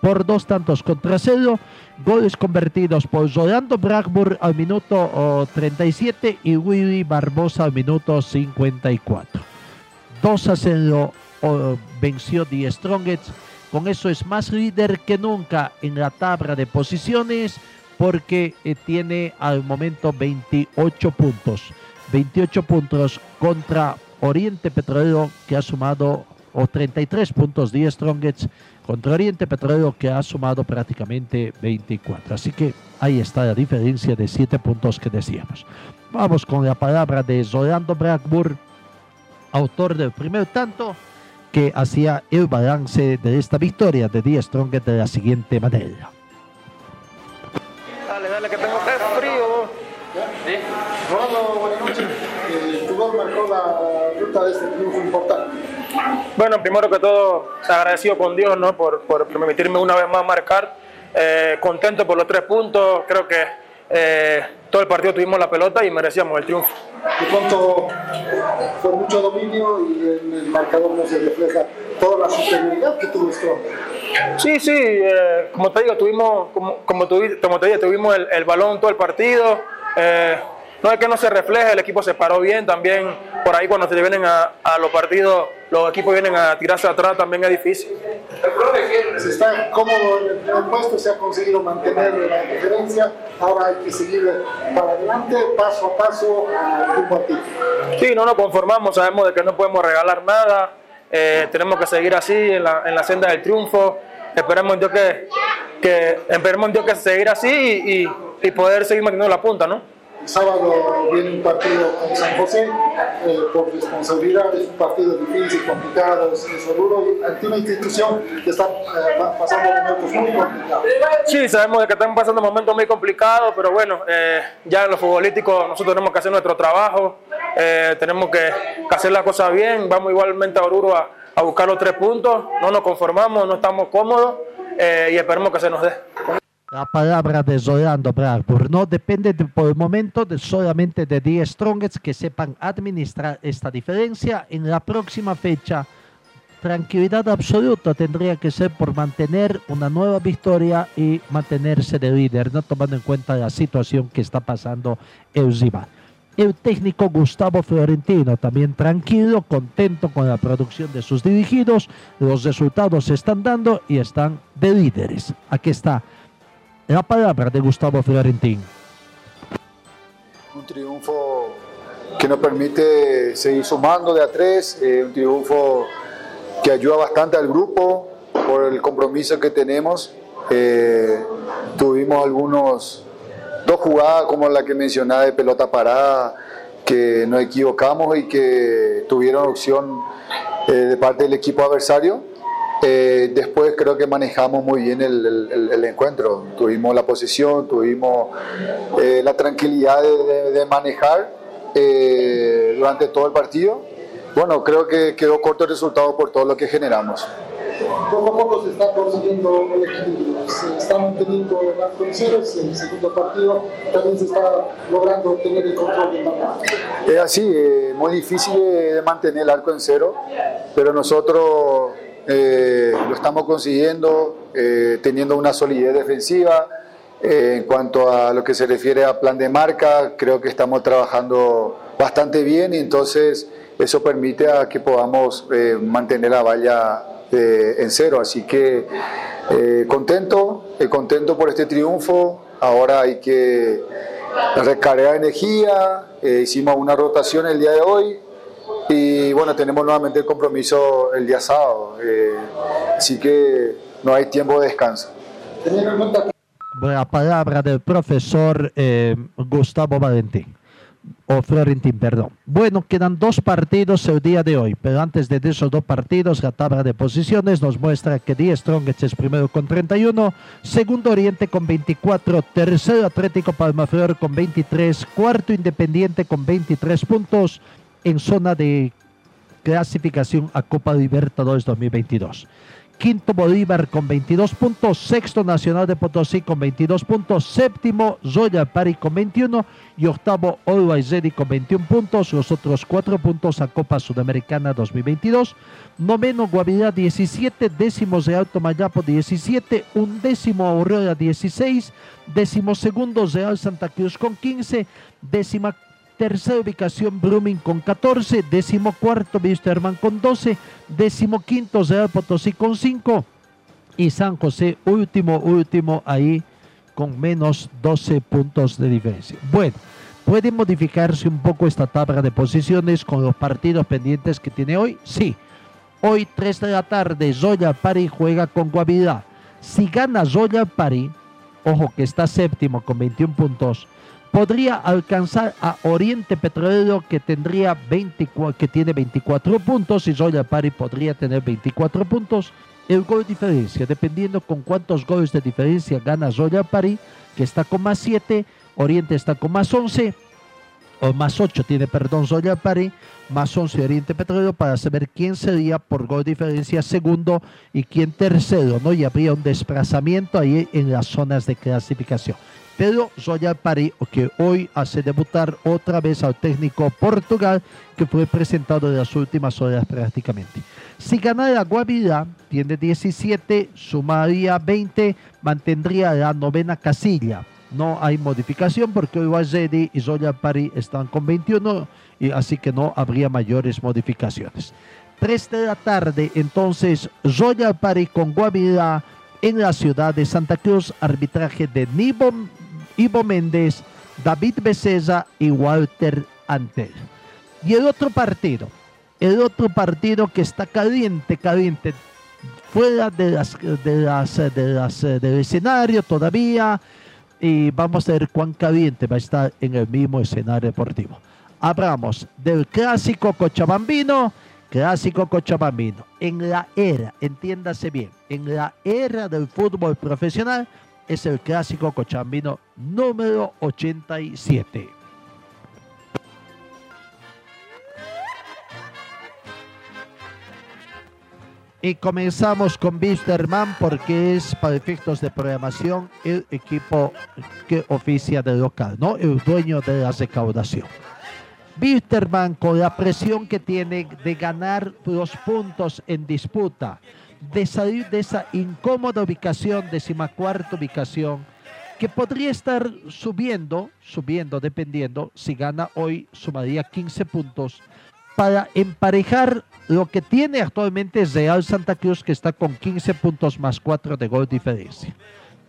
Speaker 1: por dos tantos contra cero, goles convertidos por Rolando Blackburn al minuto oh, 37 y Willy Barbosa al minuto 54. 2 a 0 oh, venció The Strongest. Con eso es más líder que nunca en la tabla de posiciones porque eh, tiene al momento 28 puntos. 28 puntos contra Oriente Petrolero que ha sumado o 33 puntos The Strongest contra Oriente Petrolero que ha sumado prácticamente 24. Así que ahí está la diferencia de 7 puntos que decíamos. Vamos con la palabra de Rolando Blackburn, autor del primer tanto, que hacía el balance de esta victoria de The Strongest de la siguiente manera.
Speaker 10: Dale, dale, que tengo frío.
Speaker 13: ¿Sí? Rolando, buenas noches. Eh, tu gol marcó la ruta de este triunfo importante.
Speaker 10: Bueno, primero que todo, agradecido con Dios ¿no? por, por permitirme una vez más marcar. Eh, contento por los tres puntos. Creo que eh, todo el partido tuvimos la pelota y merecíamos el triunfo.
Speaker 13: De pronto fue mucho dominio y en el marcador no se refleja toda la superioridad que tuvo Strong.
Speaker 10: Sí, sí, eh, como te digo, tuvimos, como, como, como te digo, tuvimos el, el balón todo el partido. Eh, no es que no se refleje, el equipo se paró bien también. Por ahí cuando se vienen a, a los partidos, los equipos vienen a tirarse atrás, también es difícil.
Speaker 13: Se está cómodo en el primer puesto, se ha conseguido mantener la diferencia. Ahora hay que seguir para adelante, paso a paso, rumbo al título.
Speaker 10: Sí, no nos conformamos, sabemos de que no podemos regalar nada, eh, tenemos que seguir así en la, en la senda del triunfo, esperemos en Dios que, que, esperemos en Dios que seguir así y, y- y poder seguir manteniendo la punta, ¿no?
Speaker 13: El sábado viene un partido con San José, eh, por responsabilidad, es un partido difícil, complicado, seguro, ante una institución que está eh, pa- pasando momentos muy complicados.
Speaker 10: Sí, sabemos que están pasando momentos muy complicados, pero bueno, eh, ya en lo futbolístico nosotros tenemos que hacer nuestro trabajo, tenemos que, hacer las cosas bien, vamos igualmente a Oruro a, a buscar los tres puntos, no nos conformamos, no estamos cómodos y esperemos que se nos dé.
Speaker 1: La palabra de Rolando Blackburn no depende de- por el momento de solamente de 10 Strongest que sepan administrar esta diferencia. En la próxima fecha, tranquilidad absoluta tendría que ser por mantener una nueva victoria y mantenerse de líder, no tomando en cuenta la situación que está pasando el rival. El técnico Gustavo Florentino también tranquilo, contento con la producción de sus dirigidos, los resultados se están dando y están de líderes. Aquí está la palabra de Gustavo Florentín.
Speaker 14: Un triunfo que nos permite seguir sumando de a tres, eh, un triunfo que ayuda bastante al grupo por el compromiso que tenemos. Eh, tuvimos algunos, dos jugadas como la que mencionaba de pelota parada, que nos equivocamos y que tuvieron opción eh, de parte del equipo adversario. Eh, después creo que manejamos muy bien el, el- el encuentro. Tuvimos la posición, tuvimos eh, la tranquilidad de, de- de manejar eh, durante todo el partido. Bueno, creo que quedó corto el resultado por todo lo que generamos.
Speaker 13: Poco a poco se está consiguiendo el equilibrio, se está manteniendo el arco en el segundo partido también se está logrando tener el control del marcador.
Speaker 14: Es así, eh, muy difícil de mantener el arco en cero, pero nosotros eh, lo estamos consiguiendo, eh, teniendo una solidez defensiva. Eh, en cuanto a lo que se refiere a plan de marca, creo que estamos trabajando bastante bien y entonces eso permite que podamos eh, mantener la valla eh, en cero. Así que contento, contento por este triunfo. Ahora hay que recargar energía. hicimos una rotación el día de hoy y bueno, tenemos nuevamente el compromiso el día sábado. eh, así que no hay tiempo de descanso.
Speaker 1: La palabra del profesor eh, Gustavo Valentín. O Florentín, perdón. Bueno, quedan dos partidos el día de hoy, pero antes de esos dos partidos, la tabla de posiciones nos muestra que Die Strongest es primero con 31, segundo Oriente con 24, tercero Atlético Palmaflor con 23, cuarto Independiente con 23 puntos en zona de clasificación a Copa Libertadores 2022. Quinto Bolívar con 22 puntos, sexto Nacional de Potosí con 22 puntos, séptimo Zoya Pari con 21 y octavo Always Ready con 21 puntos, los otros cuatro puntos a Copa Sudamericana 2022, noveno Guavirá 17, décimo Real Tomayapo 17, undécimo Aurora 16, décimo segundo Real Santa Cruz con 15, décima tercera ubicación Blooming con 14, décimo cuarto Wisterman con 12, décimo quinto Real Potosí con 5 y San José último, último ahí con menos 12 puntos de diferencia. Bueno, ¿puede modificarse un poco esta tabla de posiciones con los partidos pendientes que tiene hoy? Sí. Hoy 3 de la tarde Zoya Pari juega con Guavirá. Si gana Zoya Pari, ojo que está séptimo con 21 puntos, podría alcanzar a Oriente Petrolero que tendría 24, que tiene 24 puntos y Zoya Pari podría tener 24 puntos. El gol diferencia, dependiendo con cuántos goles de diferencia gana Zoya Pari, que está con más 7, Oriente está con más 11, o más 8 tiene, perdón, Zoya Pari, más 11 Oriente Petrolero para saber quién sería por gol diferencia segundo y quién tercero, ¿no? Y habría un desplazamiento ahí en las zonas de clasificación. Pedro Zoya Pari, que hoy hace debutar otra vez al técnico Portugal, que fue presentado en las últimas horas prácticamente. Si ganara Guavirá, tiene 17, sumaría 20, mantendría la novena casilla. No hay modificación porque hoy Wazedi y Zoya Pari están con 21, y así que no habría mayores modificaciones. 3 de la tarde, entonces, Zoya Pari con Guavirá en la ciudad de Santa Cruz, arbitraje de Nibo Ivo Méndez, David Becerra y Walter Antel. Y el otro partido, el otro partido que está caliente, caliente, fuera de las, de las, de las, del escenario todavía, y vamos a ver cuán caliente va a estar en el mismo escenario deportivo. Hablamos del clásico cochabambino, clásico cochabambino, en la era, entiéndase bien, en la era del fútbol profesional, es el clásico cochambino número 87. Y comenzamos con Wisterman porque es para efectos de programación el equipo que oficia de local, ¿no? El dueño de la recaudación. Wisterman con la presión que tiene de ganar los puntos en disputa, de salir de esa incómoda ubicación, decimacuarta ubicación, que podría estar subiendo, subiendo dependiendo, si gana hoy sumaría 15 puntos, para emparejar lo que tiene actualmente Real Santa Cruz, que está con 15 puntos más 4 de gol diferencia.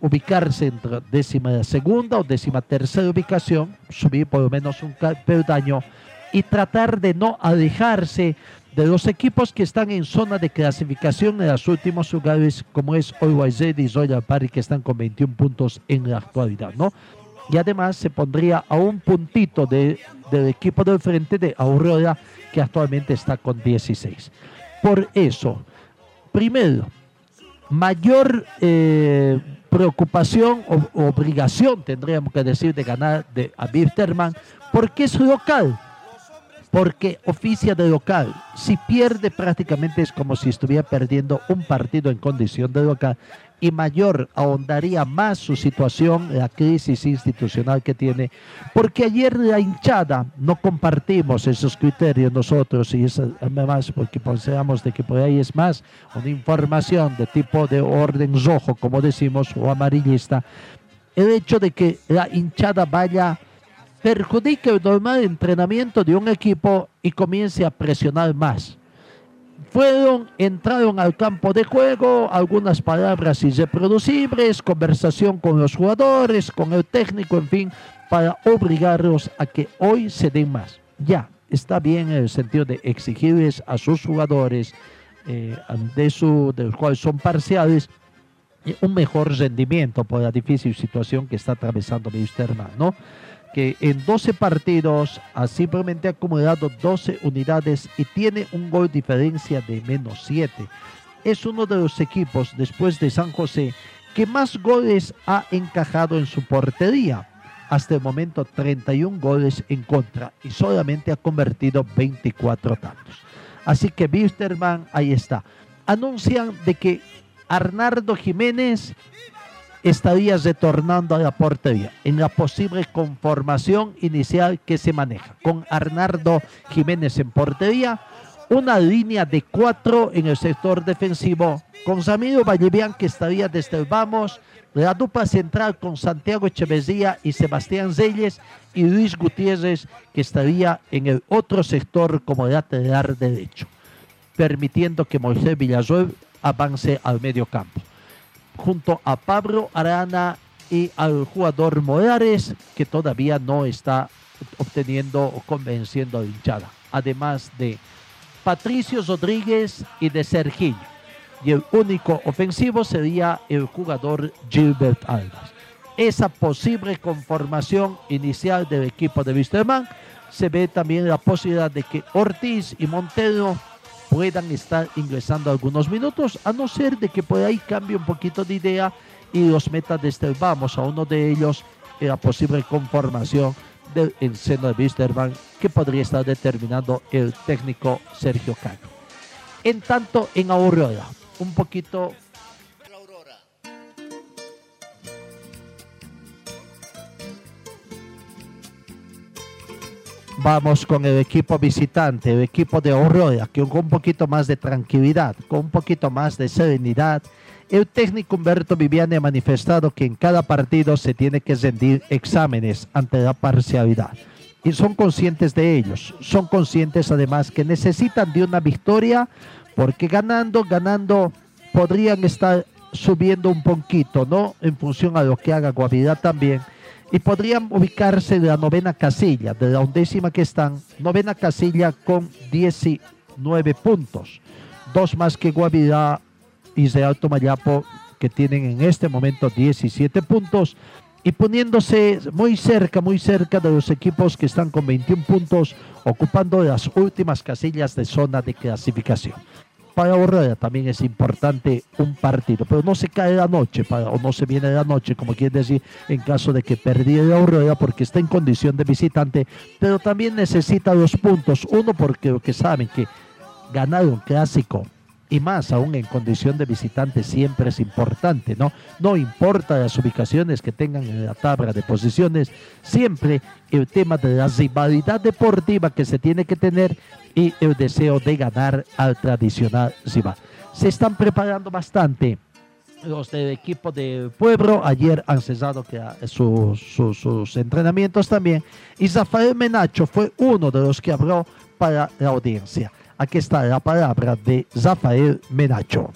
Speaker 1: Ubicarse entre décima segunda o décima tercera ubicación, subir por lo menos un peldaño y tratar de no alejarse de los equipos que están en zona de clasificación en los últimos lugares, como es Always y Zoya Pari, que están con 21 puntos en la actualidad, ¿no? Y además se pondría a un puntito de, del equipo del frente de Aurora, que actualmente está con 16. Por eso, primero, mayor eh, preocupación o obligación, tendríamos que decir, de ganar de, a Bisterman, porque es local porque oficia de local. Si pierde prácticamente es como si estuviera perdiendo un partido en condición de local y mayor ahondaría más su situación, la crisis institucional que tiene, porque ayer la hinchada no compartimos esos criterios nosotros y es además porque pensamos de que por ahí es más una información de tipo de orden rojo, como decimos, o amarillista, el hecho de que la hinchada vaya perjudique el normal entrenamiento de un equipo y comience a presionar más. Fueron, entraron al campo de juego, algunas palabras irreproducibles, conversación con los jugadores, con el técnico, en fin, para obligarlos a que hoy se den más. Ya, está bien en el sentido de exigirles a sus jugadores, eh, de, su, de los cuales son parciales, un mejor rendimiento por la difícil situación que está atravesando mi hermano, ¿no? Que en 12 partidos ha simplemente acumulado 12 unidades y tiene un gol diferencia de menos 7. Es uno de los equipos, después de San José, que más goles ha encajado en su portería. Hasta el momento 31 goles en contra y solamente ha convertido 24 tantos. Así que Wisterman ahí está. Anuncian de que Arnardo Jiménez estaría retornando a la portería en la posible conformación inicial que se maneja con Arnardo Jiménez en portería, una línea de cuatro en el sector defensivo con Samiro Vallevian que estaría desde el vamos, la dupla central con Santiago Echeverría y Sebastián Zelles y Luis Gutiérrez que estaría en el otro sector como lateral derecho, permitiendo que Moisés Villasuel avance al medio campo junto a Pablo Arana y al jugador Morales, que todavía no está obteniendo o convenciendo a hinchada. Además de Patricio Rodríguez y de Sergio. Y el único ofensivo sería el jugador Gilbert Alves. Esa posible conformación inicial del equipo de Wisterman se ve también la posibilidad de que Ortiz y Montero puedan estar ingresando algunos minutos, a no ser de que por ahí cambie un poquito de idea y los meta desde el vamos a uno de ellos en la posible conformación del seno de Wisterman que podría estar determinando el técnico Sergio Cano. En tanto, en Aurora, un poquito Vamos con el equipo visitante, el equipo de Aurora, que con un poquito más de tranquilidad, con un poquito más de serenidad. El técnico Humberto Viviani ha manifestado que en cada partido se tiene que rendir exámenes ante la parcialidad. Y son conscientes de ellos. Son conscientes además que necesitan de una victoria porque ganando, ganando, podrían estar subiendo un poquito, ¿no? En función a lo que haga Guavirá también y podrían ubicarse de la novena casilla, de la undécima que están, novena casilla con 19 puntos, dos más que Guavirá y Real Tomayapo que tienen en este momento 17 puntos. Y poniéndose muy cerca, muy cerca de los equipos que están con 21 puntos, ocupando las últimas casillas de zona de clasificación para Aurora también es importante un partido, pero no se cae la noche para, o no se viene la noche, como quiere decir, en caso de que perdiera Aurora porque está en condición de visitante, pero también necesita los puntos. Uno, porque lo que saben que ganar un clásico y más aún en condición de visitante siempre es importante, ¿no? No importa las ubicaciones que tengan en la tabla de posiciones, siempre el tema de la rivalidad deportiva que se tiene que tener y el deseo de ganar al tradicional rival. Se están preparando bastante los del equipo de Pueblo ayer han cesado que, sus entrenamientos también y Rafael Menacho fue uno de los que habló para la audiencia. Aquí está la palabra de Rafael Menacho.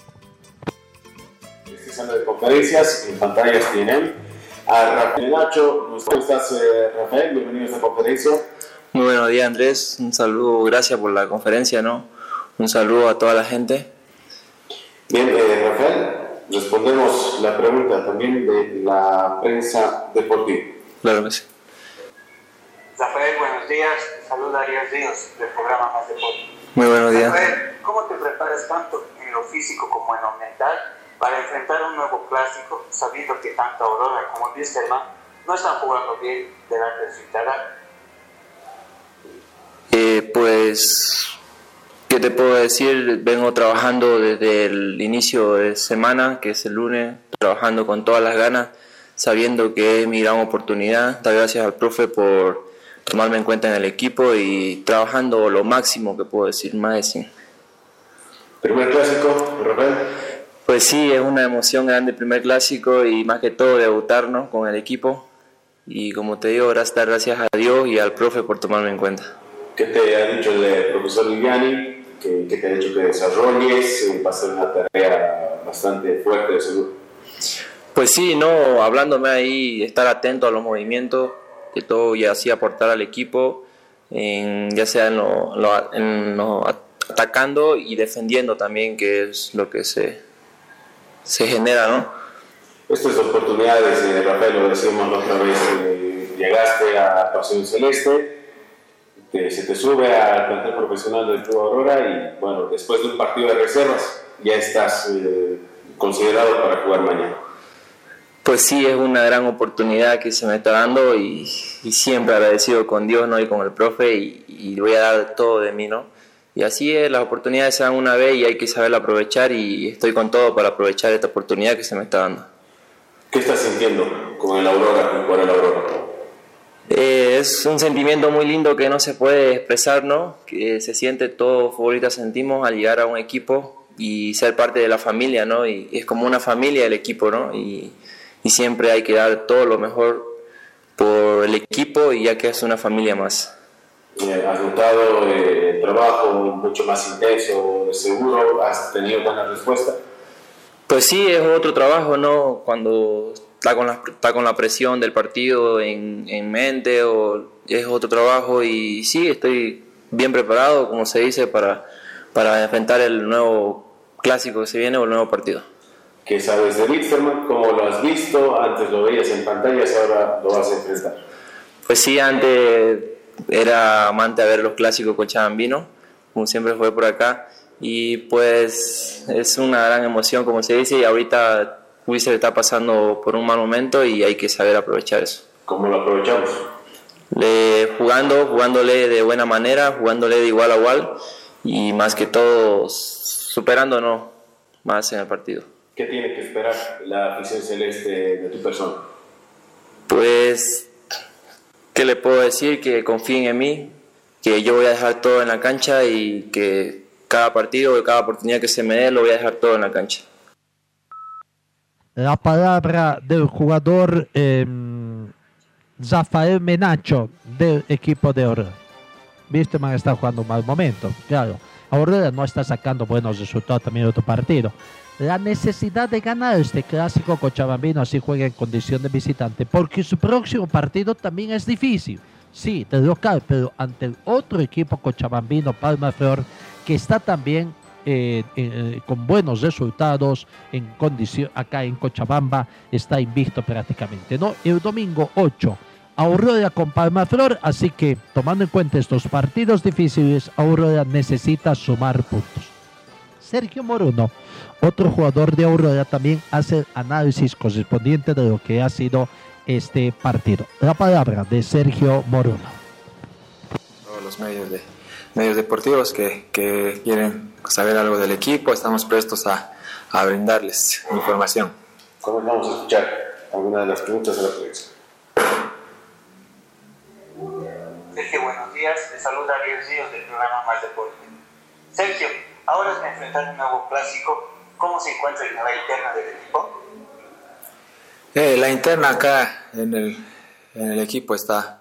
Speaker 15: Este sala de conferencias, en pantallas tienen a Rafael Menacho. ¿Cómo estás, eh, Rafael? Bienvenido a esta conferencia.
Speaker 16: Muy buenos días, Andrés. Un saludo, gracias por la conferencia, ¿no? Un saludo a toda la gente.
Speaker 15: Bien, eh, Rafael, respondemos la pregunta también de la prensa deportiva.
Speaker 16: Claro que sí.
Speaker 17: Rafael, buenos días. Saluda a Ariel Ríos del programa Más Deporte.
Speaker 16: Muy buenos días.
Speaker 17: ¿cómo te preparas tanto en lo físico como en lo mental para enfrentar un nuevo clásico, sabiendo que tanto Aurora como Wisterman no están jugando bien delante de su
Speaker 16: eh, pues, ¿qué te puedo decir? Vengo trabajando desde el inicio de semana, que es el lunes, trabajando con todas las ganas, sabiendo que es mi gran oportunidad. Gracias al profe por tomarme en cuenta en el equipo y trabajando lo máximo que puedo decir, más de 100.
Speaker 15: ¿Primer clásico, Rafael?
Speaker 16: Pues sí, es una emoción grande el primer clásico y más que todo debutarnos con el equipo. Y como te digo, gracias, gracias a Dios y al profe por tomarme en cuenta.
Speaker 15: ¿Qué te ha dicho el profesor Liliani? ¿Qué, te ha dicho que desarrolles? Va a ser una tarea bastante fuerte de seguro.
Speaker 16: Pues sí, no, hablándome ahí, estar atento a los movimientos, que todo ya así aportar al equipo, ya sea en lo, atacando y defendiendo también, que es lo que se, se genera, ¿no?
Speaker 15: Estas oportunidades, eh, Rafael, lo decíamos otra vez, eh, llegaste a Pasión Celeste, se te sube al plantel profesional del Club Aurora y bueno, después de un partido de reservas ya estás eh, considerado para jugar mañana
Speaker 16: pues sí, es una gran oportunidad que se me está dando y, siempre agradecido con Dios ¿no? y con el profe y, voy a dar todo de mí, ¿no? Y así es, las oportunidades se dan una vez y hay que saberla aprovechar y estoy con todo para aprovechar esta oportunidad que se me está dando.
Speaker 15: ¿Qué estás sintiendo con el Aurora, con el Aurora?
Speaker 16: Eh, es un sentimiento muy lindo que no se puede expresar, ¿no? Que se siente todo futbolista sentimos al llegar a un equipo y ser parte de la familia, ¿no? Y, es como una familia el equipo, ¿no? Y, y siempre hay que dar todo lo mejor por el equipo y ya que es una familia más.
Speaker 15: ¿Has notado eh, el trabajo mucho más intenso, seguro? ¿Has tenido buena respuesta?
Speaker 16: Pues sí, es otro trabajo, ¿no? Cuando está con la, está con la presión del partido en, en mente, o es otro trabajo y sí, estoy bien preparado, como se dice, para, para enfrentar el nuevo clásico que se viene o el nuevo partido.
Speaker 15: ¿Qué sabes de Witterman? ¿Cómo lo has visto? Antes lo veías en pantallas, ahora lo vas a enfrentar.
Speaker 16: Pues sí, antes era amante a ver los clásicos cochabambinos, como siempre fue por acá, y pues es una gran emoción, como se dice, y ahorita Wizard está pasando por un mal momento y hay que saber aprovechar eso.
Speaker 15: ¿Cómo lo aprovechamos?
Speaker 16: Le, jugando, jugándole de buena manera, jugándole de igual a igual y más que todo superándonos más en el partido.
Speaker 15: ¿Qué tiene que esperar la afición celeste de tu persona?
Speaker 16: Pues, ¿qué le puedo decir? Que confíen en mí, que yo voy a dejar todo en la cancha y que cada partido, cada oportunidad que se me dé, lo voy a dejar todo en la cancha.
Speaker 1: La palabra del jugador eh, Zafael Menacho del equipo de Aurora. Wisterman está jugando un mal momento, claro. Aurora no está sacando buenos resultados también en otro partido. La necesidad de ganar este clásico cochabambino así juega en condición de visitante, porque su próximo partido también es difícil. Sí, de local, pero ante el otro equipo cochabambino, Palma Flor, que está también eh, eh, con buenos resultados en condición acá en Cochabamba está invicto prácticamente no el domingo 8 Aurora con Palma Flor así que tomando en cuenta estos partidos difíciles Aurora necesita sumar puntos Sergio Moruno otro jugador de Aurora también hace análisis correspondiente de lo que ha sido este partido la palabra de Sergio Moruno
Speaker 18: todos los medios de medios deportivos que, que, quieren saber algo del equipo, estamos prestos a, a brindarles información.
Speaker 15: ¿Cómo vamos a escuchar alguna de las preguntas de la prensa?
Speaker 17: Sergio, buenos días. Te saluda Ariel Ríos del programa Más Deporte. Sergio, ahora es enfrentar un nuevo clásico. ¿Cómo se encuentra en la interna del equipo?
Speaker 18: Eh, la interna acá en el, en el equipo está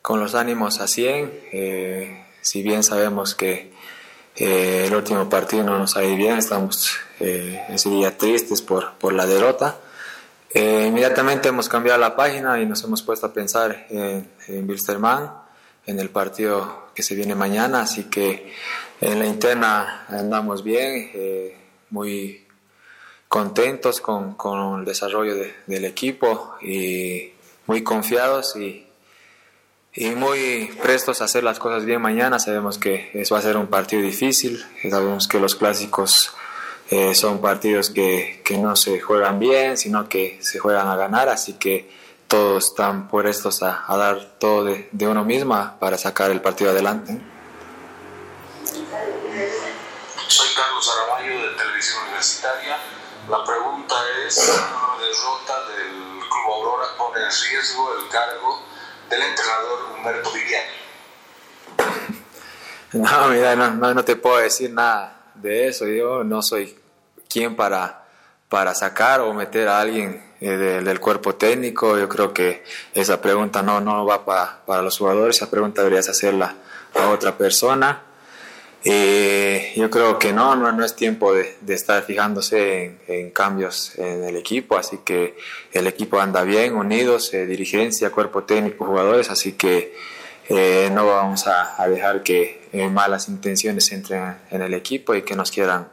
Speaker 18: con los ánimos a 100. Eh, si bien sabemos que eh, el último partido no nos ha bien, estamos ese día tristes por, por la derrota. Inmediatamente hemos cambiado la página y nos hemos puesto a pensar en, en en el partido que se viene mañana, así que en la interna andamos bien, eh, muy contentos con, con el desarrollo de, del equipo y muy confiados y, y muy prestos a hacer las cosas bien mañana. Sabemos que eso va a ser un partido difícil, sabemos que los clásicos eh, son partidos que, que, no se juegan bien, sino que se juegan a ganar, así que todos están prestos a, a dar todo de, de, uno mismo para sacar el partido adelante.
Speaker 19: Soy Carlos Aramayo de Televisión Universitaria. La pregunta es, una derrota del Club Aurora pone en riesgo el cargo del entrenador Humberto Viviani. *laughs*
Speaker 18: No, mira, no, no, no, te puedo decir nada de eso. Yo no soy quien para, para sacar o meter a alguien eh, de, del cuerpo técnico. Yo creo que esa pregunta no, no va para, para los jugadores. Esa pregunta deberías hacerla a otra persona. Yo creo que no, no, no es tiempo de, de estar fijándose en, en, cambios en el equipo, así que el equipo anda bien, unidos, eh, dirigencia, cuerpo técnico, jugadores, así que eh, no vamos a, a dejar que eh, malas intenciones entren en el equipo y que nos quieran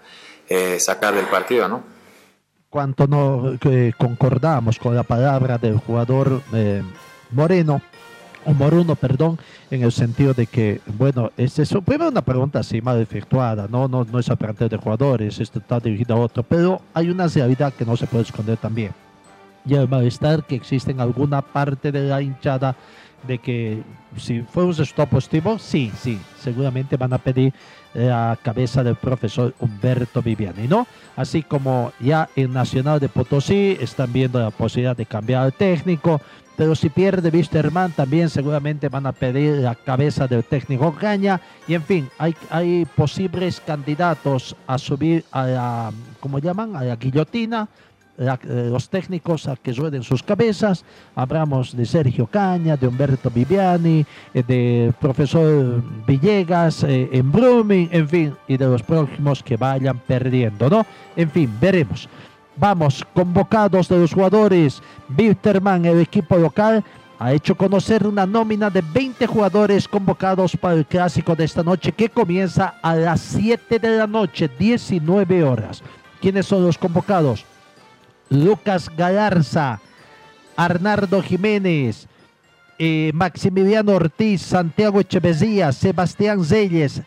Speaker 18: eh, sacar del partido, ¿no?
Speaker 1: Cuanto no concordamos con la palabra del jugador Moreno, o Moruno, perdón, en el sentido de que, bueno, es eso, primero una pregunta así mal efectuada, no, no, no es a plantel de jugadores, esto está dirigido a otro, pero hay una realidad que no se puede esconder también. Y el malestar que existe en alguna parte de la hinchada de que si un resultado positivo, sí, sí, seguramente van a pedir la cabeza del profesor Humberto Viviani, ¿no? Así como ya en Nacional de Potosí están viendo la posibilidad de cambiar al técnico, pero si pierde Wisterman también seguramente van a pedir la cabeza del técnico Caña y en fin, hay, hay posibles candidatos a subir a la, ¿cómo llaman? A la guillotina eh, los técnicos a que rueden sus cabezas. Hablamos de Sergio Caña, de Humberto Viviani, eh, de profesor Villegas eh, en Blooming, en fin, y de los próximos que vayan perdiendo, ¿no? En fin, veremos. Vamos, convocados de los jugadores, Bitterman, el equipo local, ha hecho conocer una nómina de 20 jugadores convocados para el clásico de esta noche que comienza a las 7 de la noche, 19 horas. ¿Quiénes son los convocados? Lucas Galarza, Arnardo Jiménez, eh, Maximiliano Ortiz, Santiago Echeverría, Sebastián Zelles,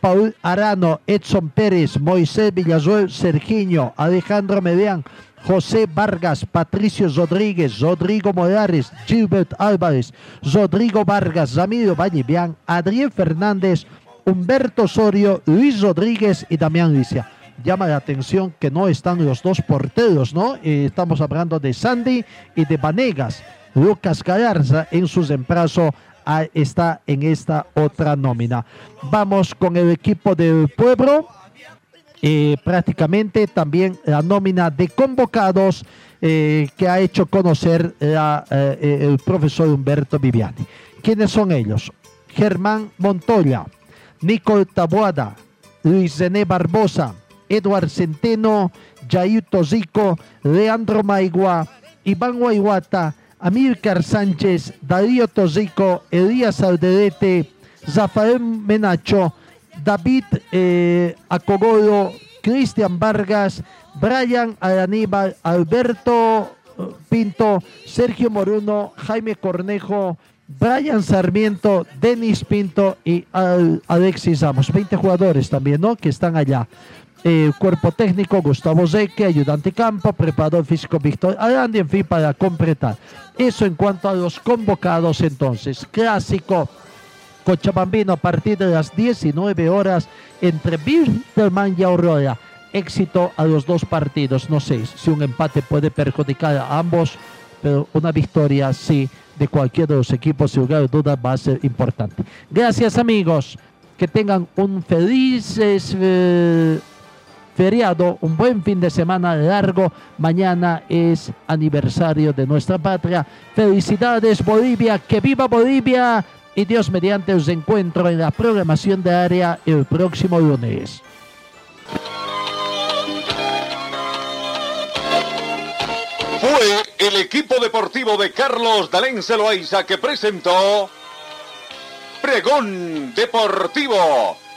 Speaker 1: Paul Arano, Edson Pérez, Moisés Villazuel, Sergiño, Alejandro Medián, José Vargas, Patricio Rodríguez, Rodrigo Morales, Gilbert Álvarez, Rodrigo Vargas, Ramiro Vallivian, Adrián Fernández, Humberto Osorio, Luis Rodríguez y Damián Licia llama la atención que no están los dos porteros, ¿no? Eh, estamos hablando de Sandy y de Vanegas. Lucas Galarza en su reemplazo está en esta otra nómina. Vamos con el equipo del pueblo. Eh, prácticamente también la nómina de convocados eh, que ha hecho conocer el profesor Humberto Viviani. ¿Quiénes son ellos? Germán Montoya, Nicole Taboada, Luis René Barbosa, Eduard Centeno, Jair Tozico, Leandro Maigua, Iván Guayguata, Amílcar Sánchez, Darío Tozico, Elías Alderete, Zafael Menacho, David eh, Cristian Vargas, Brian Araníbal, Alberto eh, Pinto, Sergio Moruno, Jaime Cornejo, Brian Sarmiento, Denis Pinto y Alexis Ramos. 20 jugadores también, ¿no? Que están allá. Eh, cuerpo técnico Gustavo Zeque, ayudante campo, preparador físico Víctor Arandi, en fin, para completar. Eso en cuanto a los convocados entonces. Clásico Cochabambino a partir de las 19 horas entre Bilderman y Aurora. Éxito a los dos partidos. No sé si un empate puede perjudicar a ambos, pero una victoria sí de cualquiera de los equipos, sin lugar a dudas, va a ser importante. Gracias amigos. Que tengan un feliz... Eh, feriado, un buen fin de semana largo. Mañana es aniversario de nuestra patria. Felicidades Bolivia, que viva Bolivia y Dios mediante os encuentro en la programación de área el próximo lunes.
Speaker 20: Fue el equipo deportivo de Carlos Dalén Celoaiza que presentó Pregón Deportivo